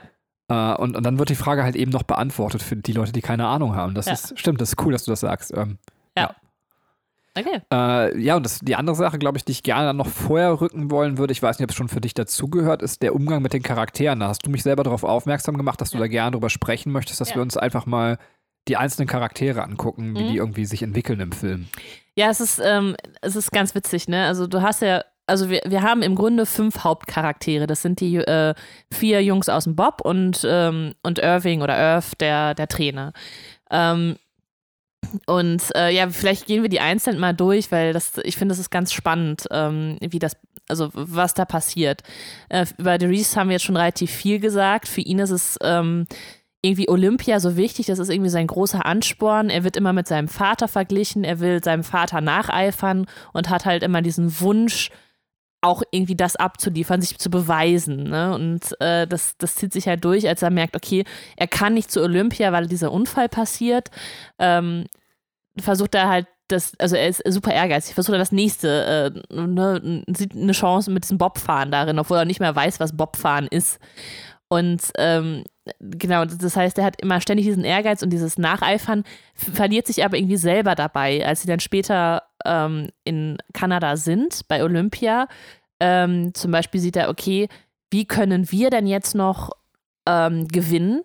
Äh, und, und dann wird die Frage halt eben noch beantwortet für die Leute, die keine Ahnung haben. Das Ja. ist, stimmt, das ist cool, dass du das sagst. Ähm, Okay. Äh, ja, und das, die andere Sache, glaube ich, die ich gerne dann noch vorher rücken wollen würde, ich weiß nicht, ob es schon für dich dazugehört, ist der Umgang mit den Charakteren. Da hast du mich selber darauf aufmerksam gemacht, dass du Ja. da gerne drüber sprechen möchtest, dass Ja. wir uns einfach mal die einzelnen Charaktere angucken, wie Mhm. die irgendwie sich entwickeln im Film. Ja, es ist, ähm, es ist ganz witzig, ne? Also du hast ja, also wir, wir haben im Grunde fünf Hauptcharaktere. Das sind die äh, vier Jungs aus dem Bob und, ähm, und Irving oder Irv, der, der Trainer. Ähm, und äh, ja, vielleicht gehen wir die einzeln mal durch, weil das, ich finde, das ist ganz spannend, ähm, wie das, also was da passiert. Äh, über Derice haben wir jetzt schon relativ viel gesagt. Für ihn ist es ähm, irgendwie Olympia so wichtig, das ist irgendwie sein großer Ansporn. Er wird immer mit seinem Vater verglichen, er will seinem Vater nacheifern und hat halt immer diesen Wunsch, auch irgendwie das abzuliefern, sich zu beweisen. Ne? Und äh, das, das zieht sich halt durch, als er merkt, okay, er kann nicht zu Olympia, weil dieser Unfall passiert. Ähm, versucht er halt das, also er ist super ehrgeizig, versucht er das nächste, äh, ne, sieht eine Chance mit diesem Bobfahren darin, obwohl er nicht mehr weiß, was Bobfahren ist. Und ähm, genau, das heißt, er hat immer ständig diesen Ehrgeiz und dieses Nacheifern, verliert sich aber irgendwie selber dabei, als sie dann später ähm, in Kanada sind, bei Olympia. Ähm, zum Beispiel sieht er, okay, wie können wir denn jetzt noch ähm, gewinnen.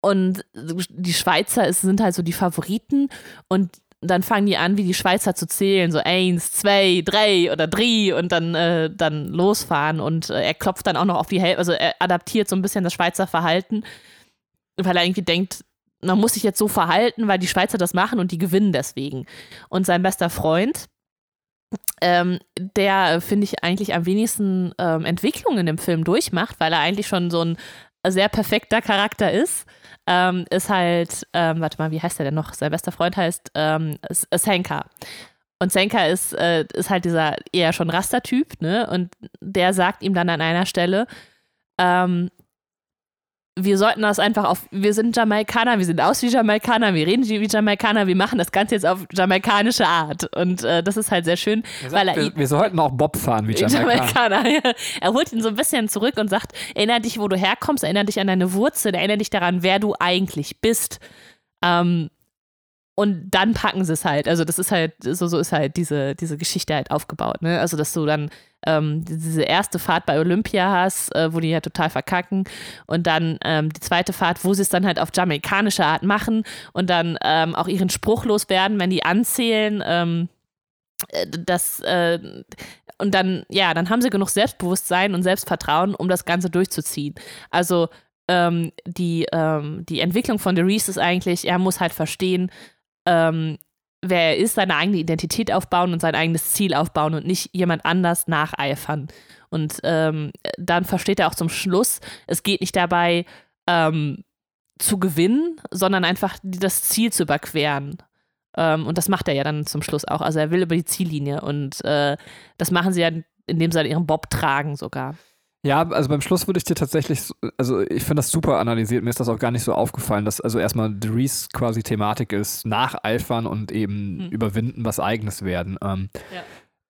Und die Schweizer sind halt so die Favoriten und dann fangen die an, wie die Schweizer zu zählen, so eins, zwei, drei oder drei und dann, äh, dann losfahren. Und äh, er klopft dann auch noch auf die Hälfte, also er adaptiert so ein bisschen das Schweizer Verhalten, weil er irgendwie denkt, man muss sich jetzt so verhalten, weil die Schweizer das machen und die gewinnen deswegen. Und sein bester Freund, ähm, der, finde ich, eigentlich am wenigsten ähm, Entwicklung in dem Film durchmacht, weil er eigentlich schon so ein sehr perfekter Charakter ist ähm, ist halt, ähm, warte mal, wie heißt der denn noch? Sein bester Freund heißt ähm, Senka. Und Senka ist, äh, ist halt dieser eher schon Rastertyp, ne? Und der sagt ihm dann an einer Stelle, ähm, wir sollten das einfach auf, wir sind Jamaikaner, wir sind aus wie Jamaikaner, wir reden wie Jamaikaner, wir machen das Ganze jetzt auf jamaikanische Art. Und äh, das ist halt sehr schön, Er weil sagt, er wir, wir sollten auch Bob fahren wie Jamaikaner. Jamaikaner. ja. Er holt ihn so ein bisschen zurück und sagt, erinnere dich, wo du herkommst, erinnere dich an deine Wurzeln, erinnere dich daran, wer du eigentlich bist. Ähm, und dann packen sie es halt. Also das ist halt, so, so ist halt diese, diese Geschichte halt aufgebaut. Ne? Also dass du dann ähm, diese erste Fahrt bei Olympia hast, äh, wo die ja total verkacken. Und dann ähm, die zweite Fahrt, wo sie es dann halt auf jamaikanische Art machen und dann ähm, auch ihren Spruch loswerden, wenn die anzählen. Ähm, äh, das, äh, und dann, ja, dann haben sie genug Selbstbewusstsein und Selbstvertrauen, um das Ganze durchzuziehen. Also ähm, die, ähm, die Entwicklung von The Reese ist eigentlich, er muss halt verstehen, ähm, wer er ist, seine eigene Identität aufbauen und sein eigenes Ziel aufbauen und nicht jemand anders nacheifern. Und ähm, dann versteht er auch zum Schluss, es geht nicht dabei, ähm, zu gewinnen, sondern einfach das Ziel zu überqueren. Ähm, und das macht er ja dann zum Schluss auch. Also er will über die Ziellinie und äh, das machen sie ja, indem sie dann ihren Bob tragen sogar. Ja, also beim Schluss würde ich dir tatsächlich, also ich finde das super analysiert, mir ist das auch gar nicht so aufgefallen, dass also erstmal Dries quasi Thematik ist, nacheifern und eben Hm. überwinden, was eigenes werden. Ähm,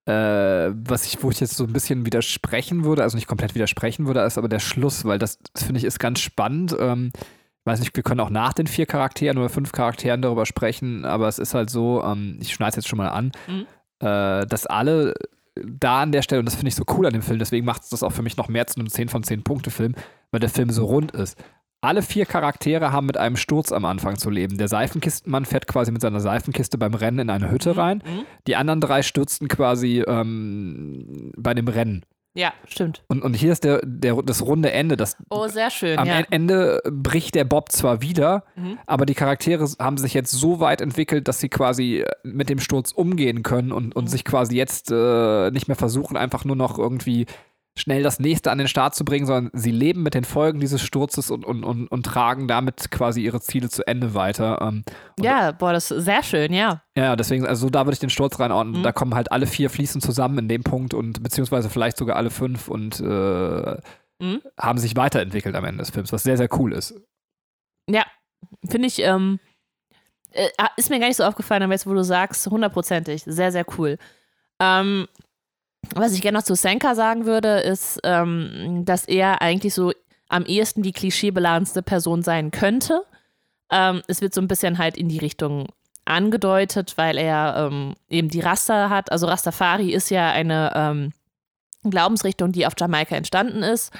äh, was ich, wo ich jetzt so ein bisschen widersprechen würde, also nicht komplett widersprechen würde, ist aber der Schluss, weil das, das finde ich ist ganz spannend. Ähm, ich weiß nicht, wir können auch nach den vier Charakteren oder fünf Charakteren darüber sprechen, aber es ist halt so, ähm, ich schneide es jetzt schon mal an, Mhm. äh, dass alle da an der Stelle, und das finde ich so cool an dem Film, deswegen macht es das auch für mich noch mehr zu einem 10 von 10 Punkte Film, weil der Film so rund ist. Alle vier Charaktere haben mit einem Sturz am Anfang zu leben. Der Seifenkistenmann fährt quasi mit seiner Seifenkiste beim Rennen in eine Hütte rein. Mhm. Die anderen drei stürzten quasi ähm, bei dem Rennen. Ja, stimmt. Und, und hier ist der, der, das runde Ende. Das, Oh, sehr schön. am ja. E- Ende bricht der Bob zwar wieder, Mhm. aber die Charaktere haben sich jetzt so weit entwickelt, dass sie quasi mit dem Sturz umgehen können und, Mhm. und sich quasi jetzt äh, nicht mehr versuchen, einfach nur noch irgendwie schnell das nächste an den Start zu bringen, sondern sie leben mit den Folgen dieses Sturzes und, und, und, und tragen damit quasi ihre Ziele zu Ende weiter. Ähm, und Ja, boah, das ist sehr schön, ja. ja, deswegen, also da würde ich den Sturz reinordnen. Mhm. Da kommen halt alle vier fließen zusammen in dem Punkt und beziehungsweise vielleicht sogar alle fünf und äh, Mhm. haben sich weiterentwickelt am Ende des Films, was sehr, sehr cool ist. Ja, finde ich, ähm, äh, ist mir gar nicht so aufgefallen, aber jetzt, wo du sagst, hundertprozentig, sehr, sehr cool. Ähm, was ich gerne noch zu Senka sagen würde, ist, ähm, dass er eigentlich so am ehesten die klischeebeladenste Person sein könnte. Ähm, es wird so ein bisschen halt in die Richtung angedeutet, weil er ähm, eben die Rasta hat. Also Rastafari ist ja eine ähm, Glaubensrichtung, die auf Jamaika entstanden ist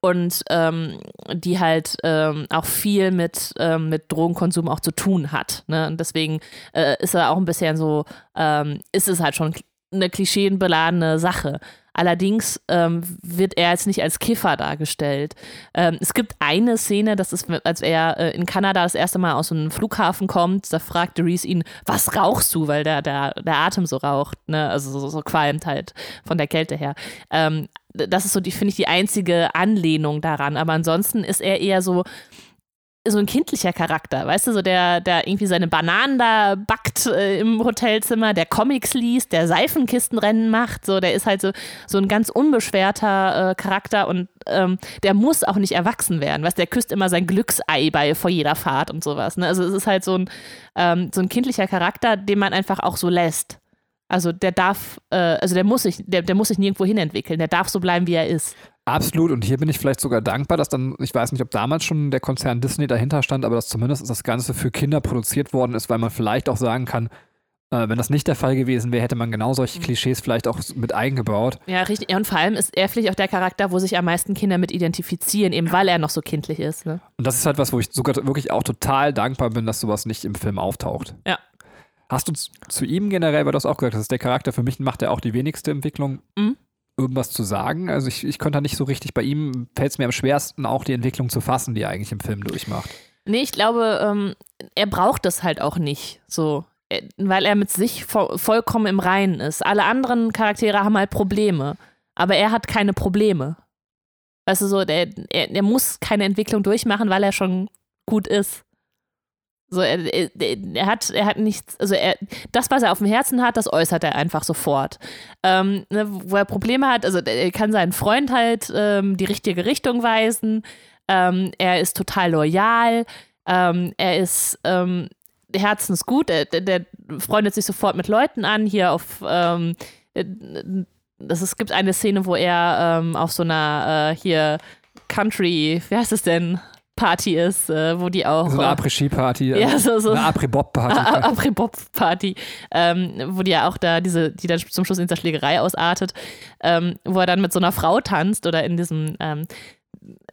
und ähm, die halt ähm, auch viel mit, ähm, mit Drogenkonsum auch zu tun hat. Ne? Und deswegen äh, ist er auch ein bisschen so, ähm, ist es halt schon eine klischeenbeladene Sache. Allerdings ähm, wird er jetzt nicht als Kiffer dargestellt. Ähm, es gibt eine Szene, das ist, als er äh, in Kanada das erste Mal aus einem Flughafen kommt, da fragt Reese ihn, was rauchst du, weil der, der, der Atem so raucht, ne? also so, so qualmt halt von der Kälte her. Ähm, das ist so, finde ich, die einzige Anlehnung daran. Aber ansonsten ist er eher so, so ein kindlicher Charakter, weißt du, so der, der irgendwie seine Bananen da backt äh, im Hotelzimmer, der Comics liest, der Seifenkistenrennen macht, so, der ist halt so, so ein ganz unbeschwerter äh, Charakter und ähm, der muss auch nicht erwachsen werden, weißt der küsst immer sein Glücksei bei vor jeder Fahrt und sowas, ne? Also es ist halt so ein, ähm, so ein kindlicher Charakter, den man einfach auch so lässt. Also der darf, äh, also der muss sich, der, der muss sich nirgendwo hin entwickeln, der darf so bleiben, wie er ist. Absolut, und hier bin ich vielleicht sogar dankbar, dass dann, ich weiß nicht, ob damals schon der Konzern Disney dahinter stand, aber dass zumindest das Ganze für Kinder produziert worden ist, weil man vielleicht auch sagen kann, Äh, wenn das nicht der Fall gewesen wäre, hätte man genau solche Klischees vielleicht auch mit eingebaut. Ja, richtig. Und vor allem ist er vielleicht auch der Charakter, wo sich am meisten Kinder mit identifizieren, eben weil er noch so kindlich ist. Ne? Und das ist halt was, wo ich sogar wirklich auch total dankbar bin, dass sowas nicht im Film auftaucht. Ja. Hast du zu ihm generell, weil du das auch gesagt hast, ist der Charakter für mich macht er auch die wenigste Entwicklung, Mhm. Irgendwas zu sagen. Also ich, ich konnte da nicht so richtig, bei ihm fällt es mir am schwersten, auch die Entwicklung zu fassen, die er eigentlich im Film durchmacht. Nee, ich glaube, ähm, er braucht das halt auch nicht. So. Er- Weil er mit sich vo vollkommen im Reinen ist. Alle anderen Charaktere haben halt Probleme. Aber er hat keine Probleme. Weißt du, so, der, er, er muss keine Entwicklung durchmachen, weil er schon gut ist. So, er, er, hat, er hat nichts, also er, das, was er auf dem Herzen hat, das äußert er einfach sofort. Ähm, ne, wo er Probleme hat, also er kann seinen Freund halt ähm, die richtige Richtung weisen. Ähm, er ist total loyal. Ähm, er ist ähm, herzensgut. Er, der, der freundet sich sofort mit Leuten an. Hier auf, ähm, äh, das, es gibt eine Szene, wo er auf so einer äh, hier Country, wie heißt es denn? Party ist, äh, wo die auch. So eine äh, Après-Ski-Party, ja, so, so. eine Après-Bob-Party. Après-Bob-Party, ähm, wo die ja auch da diese, die dann zum Schluss in dieser Schlägerei ausartet, ähm, wo er dann mit so einer Frau tanzt oder in diesem, ähm,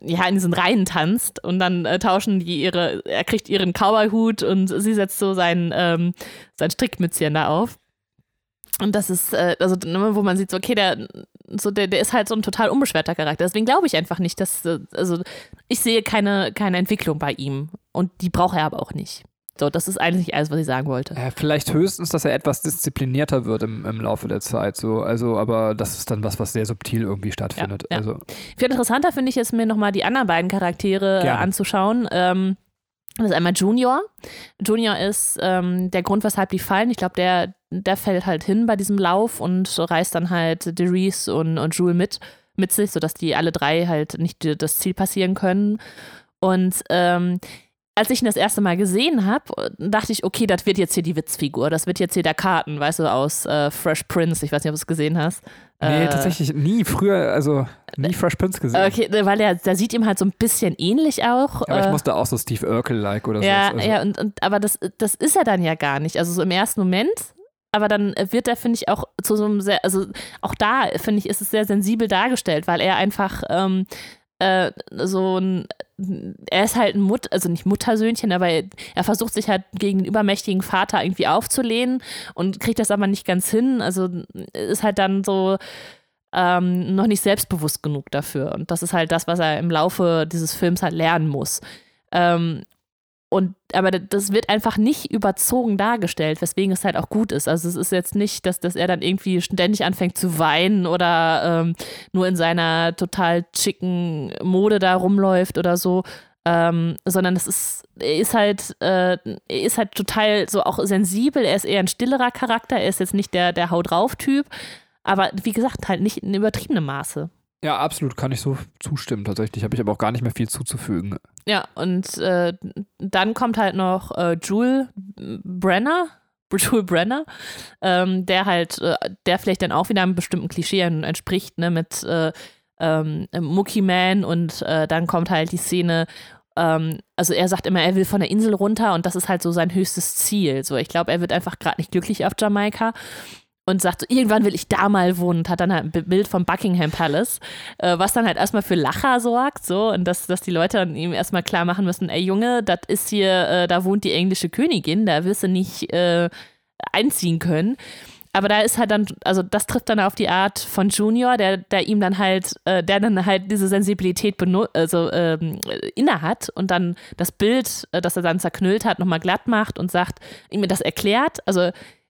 ja, in diesen Reihen tanzt und dann äh, tauschen die ihre, er kriegt ihren Cowboy-Hut und sie setzt so sein, ähm, sein Strickmützchen da auf. Und das ist, äh, also, ne, wo man sieht, so, okay, der, so, der, der ist halt so ein total unbeschwerter Charakter. Deswegen glaube ich einfach nicht, dass, also, ich sehe keine, keine Entwicklung bei ihm. Und die braucht er aber auch nicht. So, das ist eigentlich alles, was ich sagen wollte. Ja, vielleicht höchstens, dass er etwas disziplinierter wird im, im Laufe der Zeit. So. Also, aber das ist dann was, was sehr subtil irgendwie stattfindet. Ja, ja. Also, Viel interessanter finde ich es, mir nochmal die anderen beiden Charaktere äh, Gerne. anzuschauen. Ähm, das ist einmal Junior. Junior ist ähm, der Grund, weshalb die fallen. Ich glaube, der, der fällt halt hin bei diesem Lauf und reißt dann halt Derice und, und Jules mit, mit sich, sodass die alle drei halt nicht das Ziel passieren können. Und ähm, als ich ihn das erste Mal gesehen habe, dachte ich, okay, das wird jetzt hier die Witzfigur. Das wird jetzt hier der Karten, weißt du, aus äh, Fresh Prince. Ich weiß nicht, ob du es gesehen hast. nee, Äh, tatsächlich nie früher, also nie Fresh Prince gesehen. Okay, ne, weil er, der sieht ihm halt so ein bisschen ähnlich auch. Aber ich äh, musste auch so Steve Urkel-like oder ja, so. Also, ja, und, und aber das, das ist er dann ja gar nicht. Also so im ersten Moment. Aber dann wird er, finde ich, auch zu so einem sehr, also auch da, finde ich, ist es sehr sensibel dargestellt, weil er einfach ähm, äh, so ein, er ist halt ein Mut, also nicht Muttersöhnchen, aber er, er versucht sich halt gegen den übermächtigen Vater irgendwie aufzulehnen und kriegt das aber nicht ganz hin. Also ist halt dann so, ähm, noch nicht selbstbewusst genug dafür. Und das ist halt das, was er im Laufe dieses Films halt lernen muss. Ähm, und aber das wird einfach nicht überzogen dargestellt, weswegen es halt auch gut ist. Also es ist jetzt nicht, dass, dass er dann irgendwie ständig anfängt zu weinen oder ähm, nur in seiner total chicken Mode da rumläuft oder so. Ähm, sondern es ist, er ist halt, äh, er ist halt total so auch sensibel, er ist eher ein stillerer Charakter, er ist jetzt nicht der, der Hau drauf-Typ, aber wie gesagt, halt nicht in übertriebenem Maße. Ja, absolut, kann ich so zustimmen. Tatsächlich habe ich aber auch gar nicht mehr viel zuzufügen. Ja, und äh, dann kommt halt noch äh, Jule Brenner, Jule Brenner, ähm, der halt, äh, der vielleicht dann auch wieder einem bestimmten Klischee en- entspricht, ne, mit äh, ähm, Man und äh, dann kommt halt die Szene, ähm, also er sagt immer, er will von der Insel runter und das ist halt so sein höchstes Ziel. So, ich glaube, er wird einfach gerade nicht glücklich auf Jamaika und sagt so, irgendwann will ich da mal wohnen und hat dann halt ein Bild vom Buckingham Palace, äh, was dann halt erstmal für Lacher sorgt, so, und dass, dass die Leute dann ihm erstmal klar machen müssen, ey Junge, das ist hier, äh, da wohnt die englische Königin, da wirst du nicht äh, einziehen können. Aber da ist halt dann, also das trifft dann auf die Art von Junior, der, der ihm dann halt, äh, der dann halt diese Sensibilität also ähm, inne hat und dann das Bild, äh, das er dann zerknüllt hat, nochmal glatt macht und sagt, ihm das erklärt. Also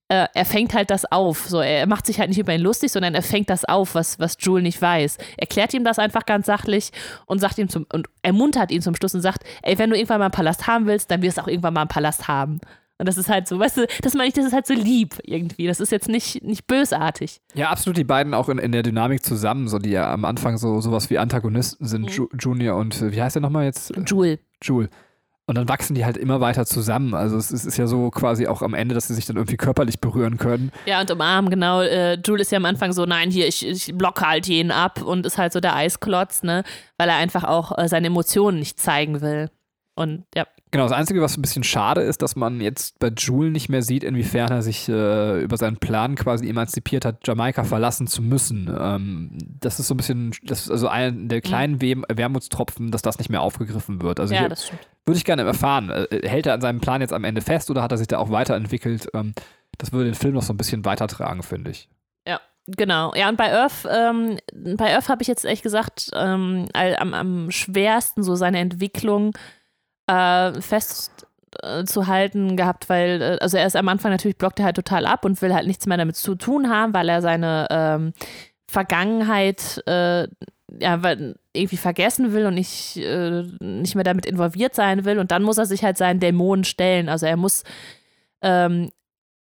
äh, er fängt halt das auf. So, er macht sich halt nicht über ihn lustig, sondern er fängt das auf, was, was Jule nicht weiß. Erklärt ihm das einfach ganz sachlich und sagt ihm zum, und ermuntert ihn zum Schluss und sagt, ey, wenn du irgendwann mal einen Palast haben willst, dann wirst du auch irgendwann mal einen Palast haben. Und das ist halt so, weißt du, das meine ich, das ist halt so lieb irgendwie. Das ist jetzt nicht, nicht bösartig. Ja, absolut, die beiden auch in, in der Dynamik zusammen, so die ja am Anfang so sowas wie Antagonisten sind, Mhm. Ju Junior und äh, wie heißt der nochmal jetzt? Jule. Jule. Und dann wachsen die halt immer weiter zusammen. Also es ist, ja so quasi auch am Ende, dass sie sich dann irgendwie körperlich berühren können. Ja, und umarmen, genau. Äh, Jule ist ja am Anfang so, nein, hier, ich, ich blocke halt jeden ab und ist halt so der Eisklotz, ne? Weil er einfach auch äh, seine Emotionen nicht zeigen will. Und ja. Genau, das Einzige, was ein bisschen schade ist, dass man jetzt bei Jule nicht mehr sieht, inwiefern er sich äh, über seinen Plan quasi emanzipiert hat, Jamaika verlassen zu müssen. Ähm, das ist so ein bisschen, das ist also ein der kleinen mhm. Wermutstropfen, dass das nicht mehr aufgegriffen wird. Also ja, das stimmt. Würde ich gerne erfahren. Äh, hält er an seinem Plan jetzt am Ende fest oder hat er sich da auch weiterentwickelt? Ähm, das würde den Film noch so ein bisschen weitertragen, finde ich. Ja, Genau, ja, und bei Earth, ähm, bei Earth habe ich jetzt echt gesagt, ähm, am, am schwersten so seine Entwicklung äh, festzuhalten äh, gehabt, weil, äh, also er ist am Anfang natürlich blockt er halt total ab und will halt nichts mehr damit zu tun haben, weil er seine ähm, Vergangenheit äh, ja, weil irgendwie vergessen will und nicht, äh, nicht mehr damit involviert sein will. Und dann muss er sich halt seinen Dämonen stellen. Also er muss ähm,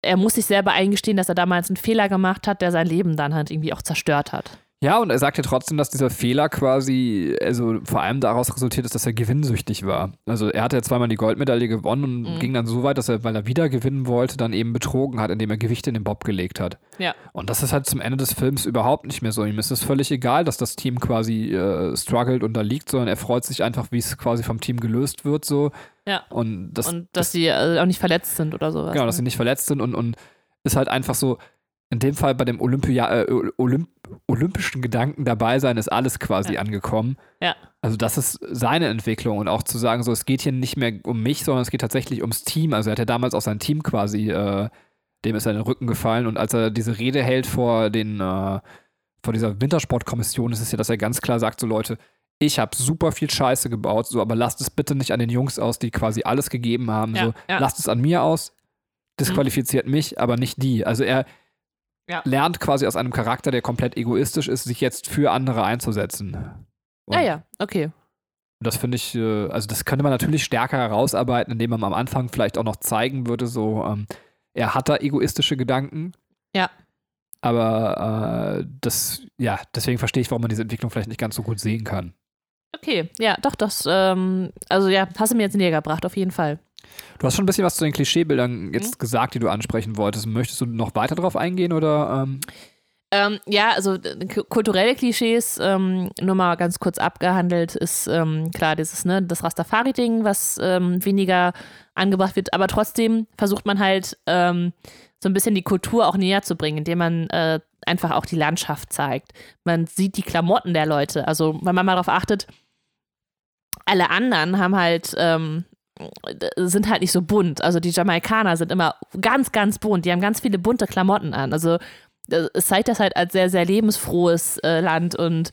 er muss sich selber eingestehen, dass er damals einen Fehler gemacht hat, der sein Leben dann halt irgendwie auch zerstört hat. Ja, und er sagt ja trotzdem, dass dieser Fehler quasi, also vor allem daraus resultiert ist, dass er gewinnsüchtig war. Also er hatte ja zweimal die Goldmedaille gewonnen und mhm. ging dann so weit, dass er, weil er wieder gewinnen wollte, dann eben betrogen hat, indem er Gewichte in den Bob gelegt hat. Ja. Und das ist halt zum Ende des Films überhaupt nicht mehr so. Ihm ist es völlig egal, dass das Team quasi äh, struggelt und da liegt, sondern er freut sich einfach, wie es quasi vom Team gelöst wird, so. Ja. Und, das, und dass das, sie äh, auch nicht verletzt sind oder sowas. Genau, dass ne? sie nicht verletzt sind und, und ist halt einfach so, in dem Fall bei dem Olympia, äh, Olymp olympischen Gedanken dabei sein, ist alles quasi ja. angekommen. Ja. Also das ist seine Entwicklung und auch zu sagen, so es geht hier nicht mehr um mich, sondern es geht tatsächlich ums Team. Also er hat ja damals auch sein Team quasi, äh, dem ist er in den Rücken gefallen und als er diese Rede hält vor den, äh, vor dieser Wintersportkommission, ist es ja, dass er ganz klar sagt, so Leute, ich habe super viel Scheiße gebaut, so, aber lasst es bitte nicht an den Jungs aus, die quasi alles gegeben haben. Ja, so, ja. lasst es an mir aus, disqualifiziert mhm. mich, aber nicht die. Also er ja. lernt quasi aus einem Charakter, der komplett egoistisch ist, sich jetzt für andere einzusetzen. Und ja, ja, okay. Das finde ich, äh, also das könnte man natürlich stärker herausarbeiten, indem man am Anfang vielleicht auch noch zeigen würde, so, ähm, er hat da egoistische Gedanken. Ja. Aber äh, das, ja, deswegen verstehe ich, warum man diese Entwicklung vielleicht nicht ganz so gut sehen kann. Okay, ja, doch, das, ähm, also ja, hast du mir jetzt näher gebracht, auf jeden Fall. Du hast schon ein bisschen was zu den Klischeebildern jetzt mhm. gesagt, die du ansprechen wolltest. Möchtest du noch weiter darauf eingehen oder? Ähm? Ähm, ja, also kulturelle Klischees, ähm, nur mal ganz kurz abgehandelt, ist ähm, klar dieses, ne, das Rastafari-Ding, was ähm, weniger angebracht wird, aber trotzdem versucht man halt ähm, so ein bisschen die Kultur auch näher zu bringen, indem man äh, einfach auch die Landschaft zeigt. Man sieht die Klamotten der Leute. Also, wenn man mal darauf achtet, alle anderen haben halt ähm, sind halt nicht so bunt. Also die Jamaikaner sind immer ganz, ganz bunt. Die haben ganz viele bunte Klamotten an. Also es zeigt das halt als sehr, sehr lebensfrohes äh, Land und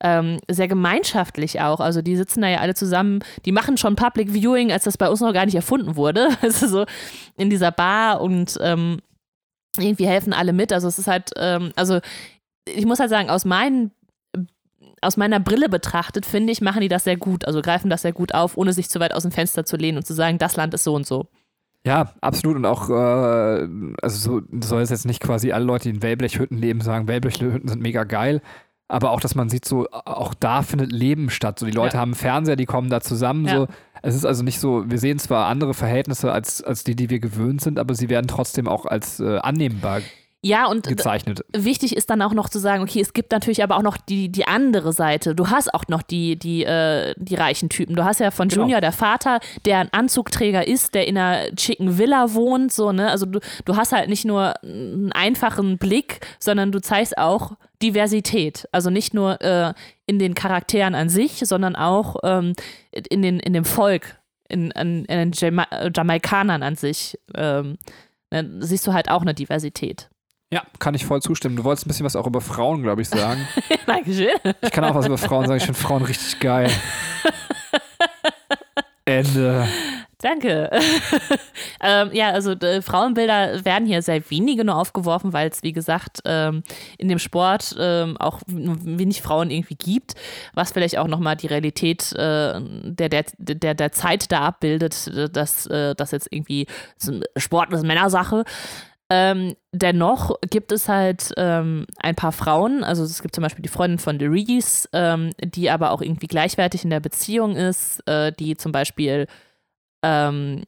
ähm, sehr gemeinschaftlich auch. Also die sitzen da ja alle zusammen, die machen schon Public Viewing, als das bei uns noch gar nicht erfunden wurde. Also so in dieser Bar und ähm, irgendwie helfen alle mit. Also es ist halt, ähm, also ich muss halt sagen, aus meinen aus meiner Brille betrachtet, finde ich, machen die das sehr gut. Also greifen das sehr gut auf, ohne sich zu weit aus dem Fenster zu lehnen und zu sagen, das Land ist so und so. Ja, absolut. Und auch, äh, also so soll es jetzt nicht quasi alle Leute, die in Wellblechhütten leben, sagen, Wellblechhütten sind mega geil. Aber auch, dass man sieht, so, auch da findet Leben statt. So, die Leute ja. haben Fernseher, die kommen da zusammen. Ja. So. Es ist also nicht so, wir sehen zwar andere Verhältnisse als, als die, die wir gewöhnt sind, aber sie werden trotzdem auch als äh, annehmbar ja, und gezeichnet. wichtig ist dann auch noch zu sagen, okay, es gibt natürlich aber auch noch die, die andere Seite. Du hast auch noch die, die, äh, die reichen Typen. Du hast ja von genau. Junior, der Vater, der ein Anzugträger ist, der in einer chicken Villa wohnt, so, ne? Also du, du hast halt nicht nur einen einfachen Blick, sondern du zeigst auch Diversität. Also nicht nur äh, in den Charakteren an sich, sondern auch ähm, in, den, in dem Volk, in, in, in den Jama Jamaikanern an sich. Ähm, ne? siehst du halt auch eine Diversität. Ja, kann ich voll zustimmen. Du wolltest ein bisschen was auch über Frauen, glaube ich, sagen. Dankeschön. Ich kann auch was über Frauen sagen. Ich finde Frauen richtig geil. Ende. Danke. ähm, ja, also äh, Frauenbilder werden hier sehr wenige nur aufgeworfen, weil es, wie gesagt, ähm, in dem Sport ähm, auch wenig Frauen irgendwie gibt, was vielleicht auch nochmal die Realität äh, der, der, der, der Zeit da abbildet, dass äh, das jetzt irgendwie Sport ist Männersache. Ähm, dennoch gibt es halt ähm, ein paar Frauen, also es gibt zum Beispiel die Freundin von The Reese, ähm, die aber auch irgendwie gleichwertig in der Beziehung ist, äh, die zum Beispiel ähm,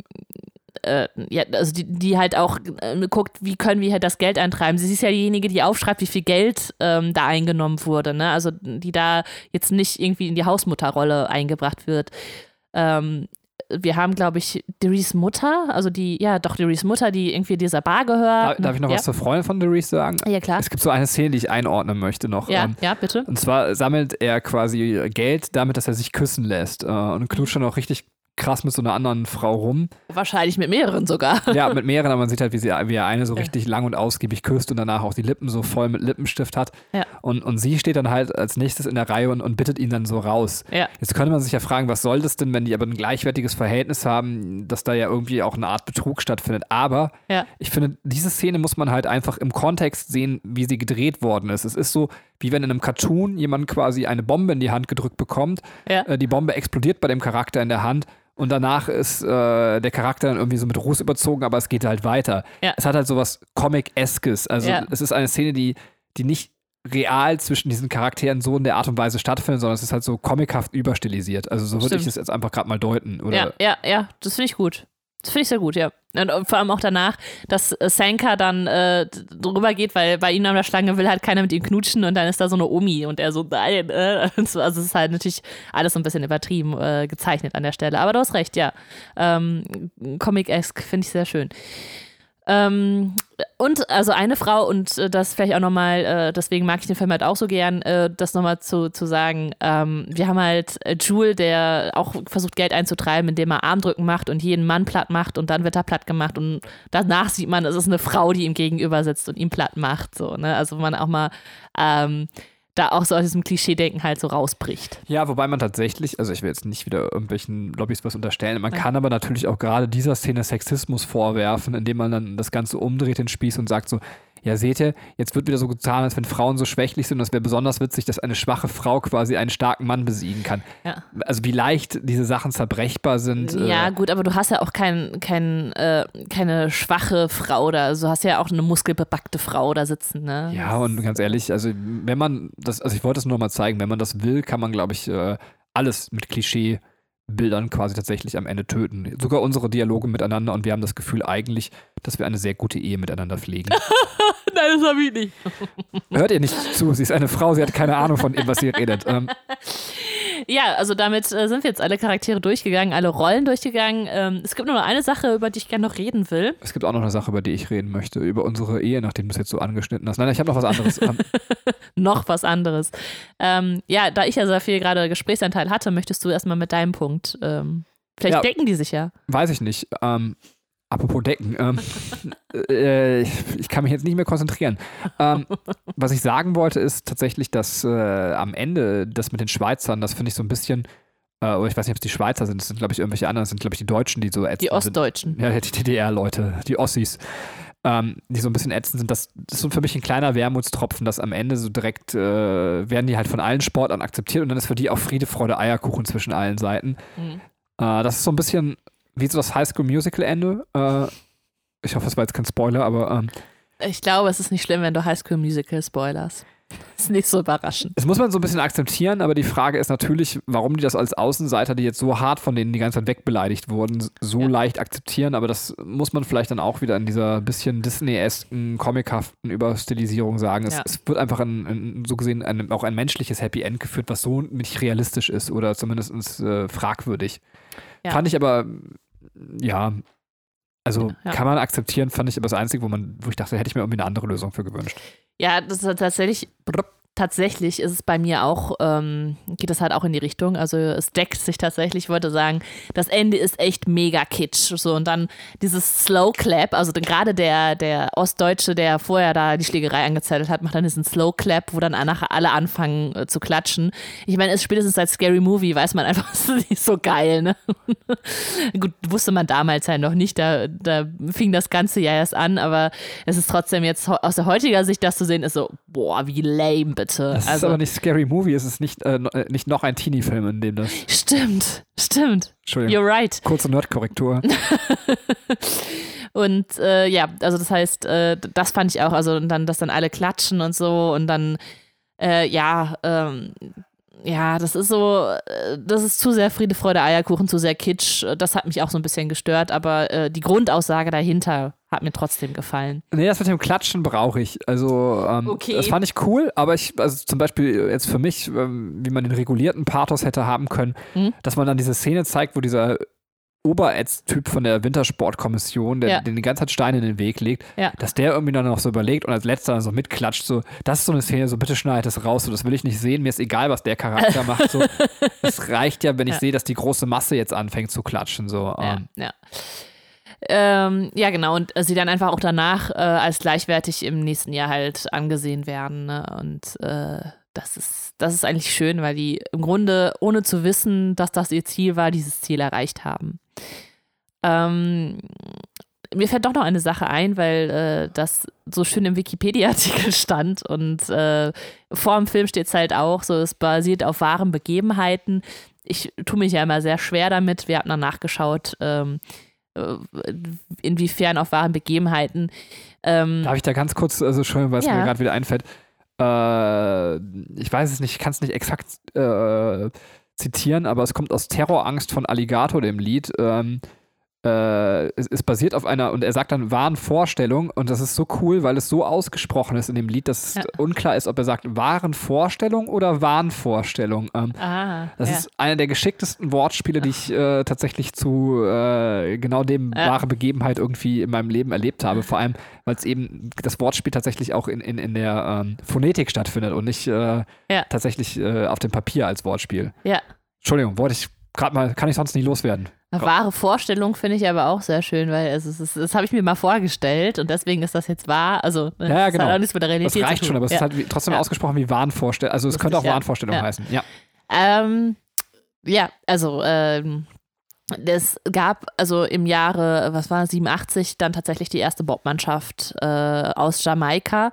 äh, ja, also die, die halt auch äh, guckt, wie können wir halt das Geld eintreiben. Sie ist ja diejenige, die aufschreibt, wie viel Geld ähm, da eingenommen wurde, ne? Also die da jetzt nicht irgendwie in die Hausmutterrolle eingebracht wird. Ähm, wir haben, glaube ich, Deris Mutter, also die, ja, doch, Deris Mutter, die irgendwie dieser Bar gehört. Darf, darf ich noch ja. was zur Freundin von Deris sagen? Ja, klar. Es gibt so eine Szene, die ich einordnen möchte noch. Ja, Ähm, ja, bitte. Und zwar sammelt er quasi Geld damit, dass er sich küssen lässt äh, und knutscht dann auch richtig krass mit so einer anderen Frau rum. Wahrscheinlich mit mehreren sogar. Ja, mit mehreren, aber man sieht halt, wie, sie, wie er eine so Ja. richtig lang und ausgiebig küsst und danach auch die Lippen so voll mit Lippenstift hat. Ja. Und, und sie steht dann halt als nächstes in der Reihe und, und bittet ihn dann so raus. Ja. Jetzt könnte man sich ja fragen, was soll das denn, wenn die aber ein gleichwertiges Verhältnis haben, dass da ja irgendwie auch eine Art Betrug stattfindet. Aber Ja. ich finde, diese Szene muss man halt einfach im Kontext sehen, wie sie gedreht worden ist. Es ist so, wie wenn in einem Cartoon jemand quasi eine Bombe in die Hand gedrückt bekommt. Ja. Äh, die Bombe explodiert bei dem Charakter in der Hand. Und danach ist äh, der Charakter dann irgendwie so mit Ruß überzogen, aber es geht halt weiter. Ja. Es hat halt sowas Comic-eskes. Also Ja. es ist eine Szene, die, die nicht real zwischen diesen Charakteren so in der Art und Weise stattfindet, sondern es ist halt so comichaft überstilisiert. Also so würde ich es jetzt einfach gerade mal deuten. Oder Ja, ja, ja, das finde ich gut. Das finde ich sehr gut, ja. Und äh, vor allem auch danach, dass äh, Sanka dann äh, drüber geht, weil bei ihm an der Schlange will halt keiner mit ihm knutschen und dann ist da so eine Omi und er so, nein. Äh, also es ist halt natürlich alles so ein bisschen übertrieben äh, gezeichnet an der Stelle. Aber du hast recht, ja. Ähm, Comic-esque finde ich sehr schön. Ähm, und also eine Frau, und äh, das vielleicht auch nochmal, äh, deswegen mag ich den Film halt auch so gern, äh, das nochmal zu, zu sagen. Ähm, wir haben halt äh, Jule, der auch versucht, Geld einzutreiben, indem er Armdrücken macht und jeden Mann platt macht und dann wird er platt gemacht. Und danach sieht man, es ist eine Frau, die ihm gegenüber sitzt und ihn platt macht. So, ne? Also man auch mal ähm, da auch so aus diesem Klischee-Denken halt so rausbricht. Ja, wobei man tatsächlich, also ich will jetzt nicht wieder irgendwelchen Lobbys was unterstellen, man kann aber natürlich auch gerade dieser Szene Sexismus vorwerfen, indem man dann das Ganze umdreht, den Spieß und sagt so, ja seht ihr, jetzt wird wieder so getan, als wenn Frauen so schwächlich sind und es wäre besonders witzig, dass eine schwache Frau quasi einen starken Mann besiegen kann. Ja. Also wie leicht diese Sachen zerbrechbar sind. Ja, äh, gut, aber du hast ja auch kein, kein, äh, keine schwache Frau da. Also du hast ja auch eine muskelbepackte Frau da sitzen, ne? Ja, und ganz ehrlich, also wenn man das, also ich wollte es nur noch mal zeigen, wenn man das will, kann man, glaube ich, äh, alles mit Klischeebildern quasi tatsächlich am Ende töten. Sogar unsere Dialoge miteinander und wir haben das Gefühl eigentlich, dass wir eine sehr gute Ehe miteinander pflegen. Nein, das habe ich nicht. Hört ihr nicht zu, sie ist eine Frau, sie hat keine Ahnung von dem, was sie redet. Ähm, Ja, also damit äh, sind wir jetzt alle Charaktere durchgegangen, alle Rollen durchgegangen. Ähm, es gibt nur noch eine Sache, über die ich gerne noch reden will. es gibt auch noch eine Sache, über die ich reden möchte, über unsere Ehe, nachdem du es jetzt so angeschnitten hast. Nein, ich habe noch was anderes. Ähm, Noch was anderes. Ähm, ja, da ich ja sehr viel gerade Gesprächsanteil hatte, möchtest du erstmal mit deinem Punkt. Ähm, vielleicht Ja. decken die sich ja. weiß ich nicht. Ähm, apropos Decken. Ähm, äh, ich, ich kann mich jetzt nicht mehr konzentrieren. Ähm, was ich sagen wollte, ist tatsächlich, dass äh, am Ende das mit den Schweizern, das finde ich so ein bisschen, äh, oder ich weiß nicht, ob es die Schweizer sind, das sind, glaube ich, irgendwelche anderen, das sind, glaube ich, die Deutschen, die so ätzend Die sind. Ostdeutschen. Ja, die DDR-Leute, die Ossis, ähm, die so ein bisschen ätzend sind. Das, das ist so für mich ein kleiner Wermutstropfen, dass am Ende so direkt äh, werden die halt von allen Sportlern akzeptiert und dann ist für die auch Friede, Freude, Eierkuchen zwischen allen Seiten. Mhm. Äh, das ist so ein bisschen wie so das Highschool-Musical-Ende. Äh, ich hoffe, es war jetzt kein Spoiler, aber ähm, Ich glaube, es ist nicht schlimm, wenn du High School Musical spoilerst. ist nicht so überraschend. das muss man so ein bisschen akzeptieren, aber die Frage ist natürlich, warum die das als Außenseiter, die jetzt so hart von denen die ganze Zeit wegbeleidigt wurden, so Ja. leicht akzeptieren. Aber das muss man vielleicht dann auch wieder in dieser bisschen Disney-esken, comichaften Überstilisierung sagen. Es, Ja. es wird einfach ein, ein, so gesehen ein, auch ein menschliches Happy End geführt, was so nicht realistisch ist oder zumindest äh, fragwürdig. Ja. Fand ich aber, ja, also Ja. kann man akzeptieren, fand ich aber das Einzige, wo man, wo ich dachte, hätte ich mir irgendwie eine andere Lösung für gewünscht. Ja, das ist tatsächlich. Tatsächlich ist es bei mir auch, ähm, geht das halt auch in die Richtung. Also es deckt sich tatsächlich, ich wollte sagen, das Ende ist echt mega kitsch. So, und dann dieses Slow Clap, also gerade der, der Ostdeutsche, der vorher da die Schlägerei angezettelt hat, macht dann diesen Slow Clap, wo dann nachher alle anfangen äh, zu klatschen. Ich meine, es spätestens als Scary Movie weiß man einfach, es ist nicht so geil, ne? Gut, wusste man damals halt noch nicht, da, da fing das Ganze ja erst an, aber es ist trotzdem jetzt aus der heutiger Sicht das zu sehen, ist so, boah, wie lame bitte. Das ist also, aber nicht Scary Movie, es ist nicht, äh, äh, nicht noch ein Teenie-Film, in dem das. stimmt, stimmt. Entschuldigung. You're right. Kurze Nerdkorrektur. Und äh, ja, also das heißt, äh, das fand ich auch, also und dann, dass dann alle klatschen und so und dann, äh, ja, ähm, ja, das ist so, äh, das ist zu sehr Friede, Freude, Eierkuchen, zu sehr Kitsch. Das hat mich auch so ein bisschen gestört, aber äh, die Grundaussage dahinter hat mir trotzdem gefallen. Nee, das mit dem Klatschen brauche ich. Also, ähm, Okay. das fand ich cool, aber ich, also zum Beispiel jetzt für mich, ähm, wie man den regulierten Pathos hätte haben können, Mhm. dass man dann diese Szene zeigt, wo dieser Oberätz-Typ von der Wintersportkommission, der Ja. den die ganze Zeit Steine in den Weg legt, Ja. dass der irgendwie dann noch so überlegt und als letzter dann so mitklatscht, so, das ist so eine Szene, so bitte schneid das raus, so, das will ich nicht sehen, mir ist egal, was der Charakter macht, so. Es reicht ja, wenn ich Ja. sehe, dass die große Masse jetzt anfängt zu klatschen, so. Ja, ähm. ja. Ähm, ja, genau. Und äh, sie dann einfach auch danach äh, als gleichwertig im nächsten Jahr halt angesehen werden. Ne? Und äh, das ist, das ist eigentlich schön, weil die im Grunde, ohne zu wissen, dass das ihr Ziel war, dieses Ziel erreicht haben. Ähm, mir fällt doch noch eine Sache ein, weil äh, das so schön im Wikipedia-Artikel stand und äh, vor dem Film steht es halt auch so, es basiert auf wahren Begebenheiten. Ich tue mich ja immer sehr schwer damit. Wir haben dann nachgeschaut, ähm, äh, inwiefern auf wahren Begebenheiten. Ähm, Darf ich da ganz kurz, also schon, weil es Ja. mir gerade wieder einfällt, äh, ich weiß es nicht, ich kann es nicht exakt äh, zitieren, aber es kommt aus Terrorangst von Alligator, dem Lied. Ähm, äh, es ist basiert auf einer, und er sagt dann wahren Vorstellung, und das ist so cool, weil es so ausgesprochen ist in dem Lied, dass Ja. es unklar ist, ob er sagt wahren Vorstellung oder Wahnvorstellung. Ähm, ah, das ja. ist einer der geschicktesten Wortspiele, die ich äh, tatsächlich zu äh, genau dem Ja. wahre Begebenheit irgendwie in meinem Leben erlebt habe. Vor allem, weil es eben das Wortspiel tatsächlich auch in, in, in der ähm, Phonetik stattfindet und nicht äh, tatsächlich äh, auf dem Papier als Wortspiel. ja. Entschuldigung, wollte ich gerade mal, kann ich sonst nicht loswerden. Eine wahre Vorstellung finde ich aber auch sehr schön, weil es, ist- es, das habe ich mir mal vorgestellt und deswegen ist das jetzt wahr. Also, ne, Ja, ja, genau. hat auch nichts mit der Realität Das reicht schon, aber es ja. ist halt trotzdem Ja. ausgesprochen wie Wahnvorstellung. Also es Lustig, könnte auch. Wahnvorstellung heißen. Ja. Ähm, ja, also ähm, es gab also im Jahre, was war 87, dann tatsächlich die erste Bobmannschaft äh, aus Jamaika.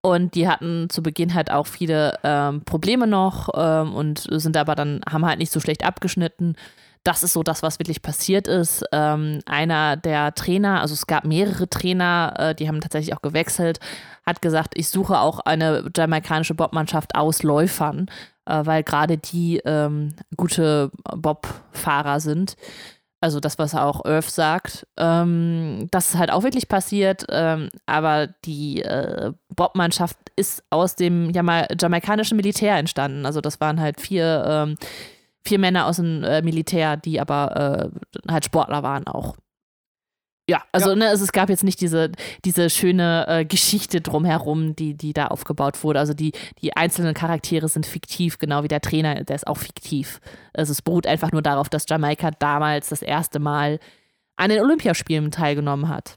Und die hatten zu Beginn halt auch viele ähm, Probleme noch ähm, und sind aber dann, haben halt nicht so schlecht abgeschnitten. Das ist so das, was wirklich passiert ist. Ähm, einer der Trainer, also es gab mehrere Trainer, äh, die haben tatsächlich auch gewechselt, hat gesagt, ich suche auch eine jamaikanische Bobmannschaft aus Läufern, äh, weil gerade die ähm, gute Bob-Fahrer sind. Also das, was auch Irv sagt. Ähm, das ist halt auch wirklich passiert, ähm, aber die äh, Bob-Mannschaft ist aus dem Jama jamaikanischen Militär entstanden. Also das waren halt vier, ähm, vier Männer aus dem äh, Militär, die aber äh, halt Sportler waren auch. Ja, also Ja. Ne, es, es gab jetzt nicht diese, diese schöne äh, Geschichte drumherum, die, die da aufgebaut wurde. Also die, die einzelnen Charaktere sind fiktiv, genau wie der Trainer, der ist auch fiktiv. Also es beruht einfach nur darauf, dass Jamaika damals das erste Mal an den Olympiaspielen teilgenommen hat.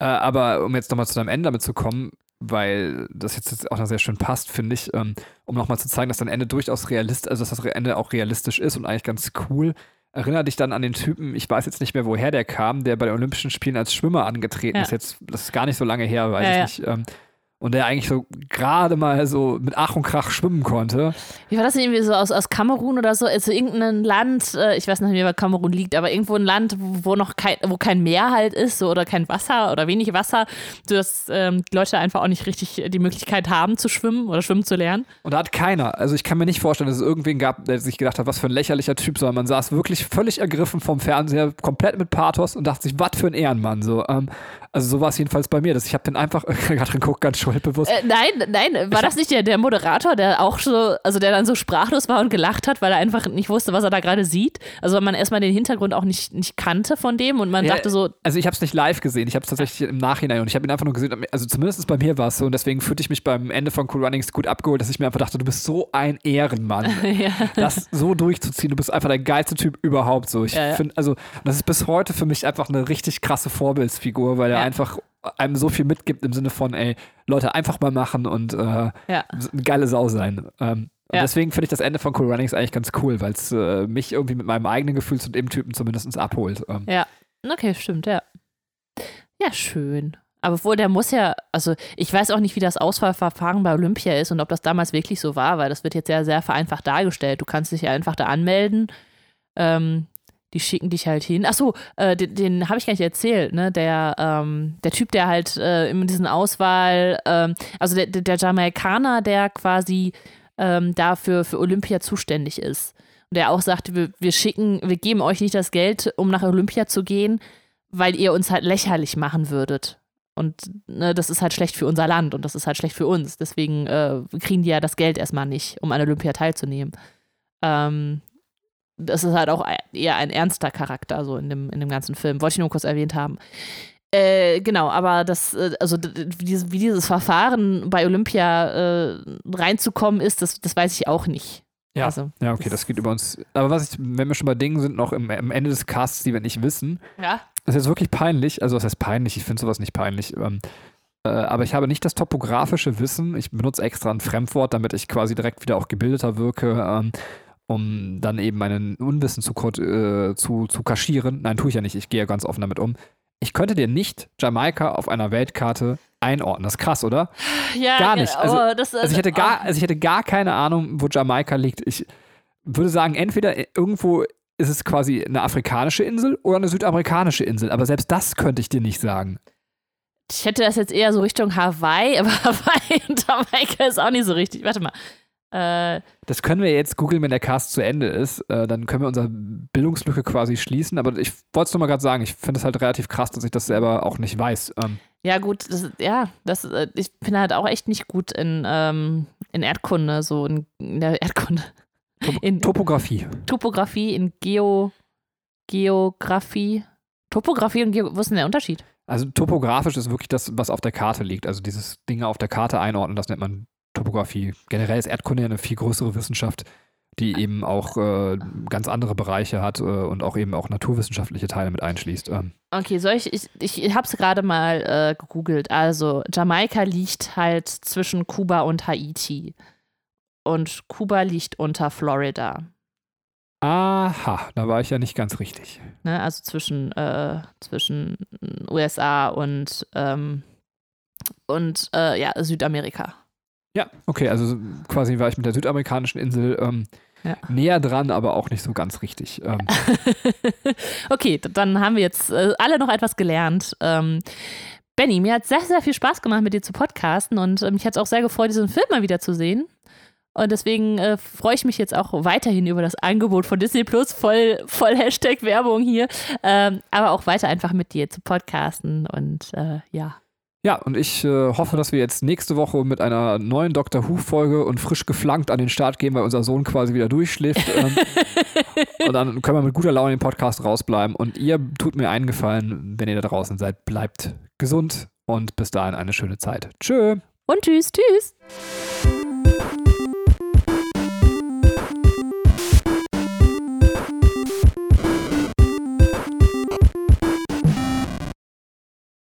Äh, aber um jetzt nochmal zu deinem Ende damit zu kommen, weil das jetzt, auch noch sehr schön passt, finde ich, ähm, um nochmal zu zeigen, dass dein Ende durchaus realistisch, also dass das Ende auch realistisch ist und eigentlich ganz cool. Erinnere dich dann an den Typen, ich weiß jetzt nicht mehr, woher der kam, der bei den Olympischen Spielen als Schwimmer angetreten Ja. ist. Jetzt, das ist gar nicht so lange her, weiß Ja, ich ja. nicht. Ähm, und der eigentlich so gerade mal so mit Ach und Krach schwimmen konnte. Wie war das denn irgendwie so aus, aus Kamerun oder so? Also irgendein Land, äh, ich weiß nicht mehr, wo Kamerun liegt, aber irgendwo ein Land, wo wo noch kein, wo kein Meer halt ist so, oder kein Wasser oder wenig Wasser, dass ähm, die Leute einfach auch nicht richtig die Möglichkeit haben zu schwimmen oder schwimmen zu lernen. Und da hat keiner, also ich kann mir nicht vorstellen, dass es irgendwen gab, der sich gedacht hat, was für ein lächerlicher Typ, sondern man saß wirklich völlig ergriffen vom Fernseher, komplett mit Pathos und dachte sich, was für ein Ehrenmann. So, ähm, also so war es jedenfalls bei mir. Dass ich habe den einfach, Katrin guckt ganz schuldbewusst. Äh, nein, nein, war das nicht der, der Moderator, der auch so, also der dann so sprachlos war und gelacht hat, weil er einfach nicht wusste, was er da gerade sieht? Also weil man erstmal den Hintergrund auch nicht, nicht kannte von dem und man Ja, dachte so, Also ich habe es nicht live gesehen, ich habe es tatsächlich im Nachhinein und ich habe ihn einfach nur gesehen, also zumindest bei mir war es so und deswegen fühlte ich mich beim Ende von Cool Runnings gut abgeholt, dass ich mir einfach dachte, du bist so ein Ehrenmann. ja. das so durchzuziehen, du bist einfach der geilste Typ überhaupt so. Ich Ja, finde, also das ist bis heute für mich einfach eine richtig krasse Vorbildsfigur, weil er einfach einem so viel mitgibt im Sinne von, ey, Leute, einfach mal machen und äh, ja. eine geile Sau sein. Ähm, und Ja. deswegen finde ich das Ende von Cool Runnings eigentlich ganz cool, weil es äh, mich irgendwie mit meinem eigenen Gefühl zu dem Typen zumindest abholt. Ähm, Ja, okay, stimmt, ja. Ja, schön. Aber obwohl der muss ja, also ich weiß auch nicht, wie das Auswahlverfahren bei Olympia ist und ob das damals wirklich so war, weil das wird jetzt ja sehr vereinfacht dargestellt. Du kannst dich ja einfach da anmelden. Ähm, die schicken dich halt hin. Achso, äh, den, den habe ich gar nicht erzählt, ne? Der, ähm, der Typ, der halt äh, in diesen Auswahl, ähm, also der, der Jamaikaner, der quasi ähm, dafür für Olympia zuständig ist. Und der auch sagte, wir, wir schicken, wir geben euch nicht das Geld, um nach Olympia zu gehen, weil ihr uns halt lächerlich machen würdet. Und ne, das ist halt schlecht für unser Land und das ist halt schlecht für uns. Deswegen äh, kriegen die ja das Geld erstmal nicht, um an Olympia teilzunehmen. Ähm, das ist halt auch eher ein ernster Charakter, so in dem, in dem ganzen Film. Wollte ich nur kurz erwähnt haben. Äh, genau, aber das, äh, also wie dieses, wie dieses Verfahren bei Olympia äh, reinzukommen ist, das, das weiß ich auch nicht. Ja, also, ja, okay, das geht über uns. Aber was ich, wenn wir schon bei Dingen sind, noch im, am Ende des Casts, die wir nicht wissen, ja. das ist jetzt wirklich peinlich. Also, was heißt peinlich? Ich finde sowas nicht peinlich. Ähm, äh, aber ich habe nicht das topografische Wissen. Ich benutze extra ein Fremdwort, damit ich quasi direkt wieder auch gebildeter wirke. Ähm, um dann eben meinen Unwissen zu, äh, zu, zu kaschieren. Nein, tue ich ja nicht. Ich gehe ja ganz offen damit um. Ich könnte dir nicht Jamaika auf einer Weltkarte einordnen. Das ist krass, oder? Ja, gar nicht. Also, oh, das, also, ich hätte gar, also ich hätte gar keine Ahnung, wo Jamaika liegt. Ich würde sagen, entweder irgendwo ist es quasi eine afrikanische Insel oder eine südamerikanische Insel. Aber selbst das könnte ich dir nicht sagen. Ich hätte das jetzt eher so Richtung Hawaii, aber Hawaii und Jamaika ist auch nicht so richtig. Warte mal. Äh, das können wir jetzt googeln, wenn der Cast zu Ende ist. Äh, dann können wir unsere Bildungslücke quasi schließen. Aber ich wollte es nur mal gerade sagen, ich finde es halt relativ krass, dass ich das selber auch nicht weiß. Ähm, ja, gut, das, ja, das, äh, ich bin halt auch echt nicht gut in, ähm, in Erdkunde, so in, in der Erdkunde. In, Topografie. Topografie, in Geo, Geografie. Topografie und Geo, was ist denn der Unterschied? Also topografisch ist wirklich das, was auf der Karte liegt. Also dieses Dinge auf der Karte einordnen, das nennt man Topografie. Generell ist Erdkunde ja eine viel größere Wissenschaft, die eben auch äh, ganz andere Bereiche hat äh, und auch eben auch naturwissenschaftliche Teile mit einschließt. Ähm. Okay, soll ich, ich, ich habe es gerade mal äh, gegoogelt. Also Jamaika liegt halt zwischen Kuba und Haiti. Und Kuba liegt unter Florida. Aha, da war ich ja nicht ganz richtig. Ne, also zwischen, äh, zwischen USA und, ähm, und äh, ja, Südamerika. Ja, okay, also quasi war ich mit der südamerikanischen Insel ähm, ja. näher dran, aber auch nicht so ganz richtig. Ähm. okay, dann haben wir jetzt äh, alle noch etwas gelernt. Ähm, Benny, mir hat sehr, sehr viel Spaß gemacht, mit dir zu podcasten und mich hat es auch sehr gefreut, diesen Film mal wieder zu sehen. Und deswegen äh, freue ich mich jetzt auch weiterhin über das Angebot von Disney Plus, voll, voll Hashtag Werbung hier, ähm, aber auch weiter einfach mit dir zu podcasten und äh, ja. Ja, und ich äh, hoffe, dass wir jetzt nächste Woche mit einer neuen Dr. Who-Folge und frisch geflankt an den Start gehen, weil unser Sohn quasi wieder durchschläft. Ähm, und dann können wir mit guter Laune den Podcast rausbleiben. Und ihr tut mir einen Gefallen, wenn ihr da draußen seid, bleibt gesund und bis dahin eine schöne Zeit. Tschö. Und tschüss, tschüss.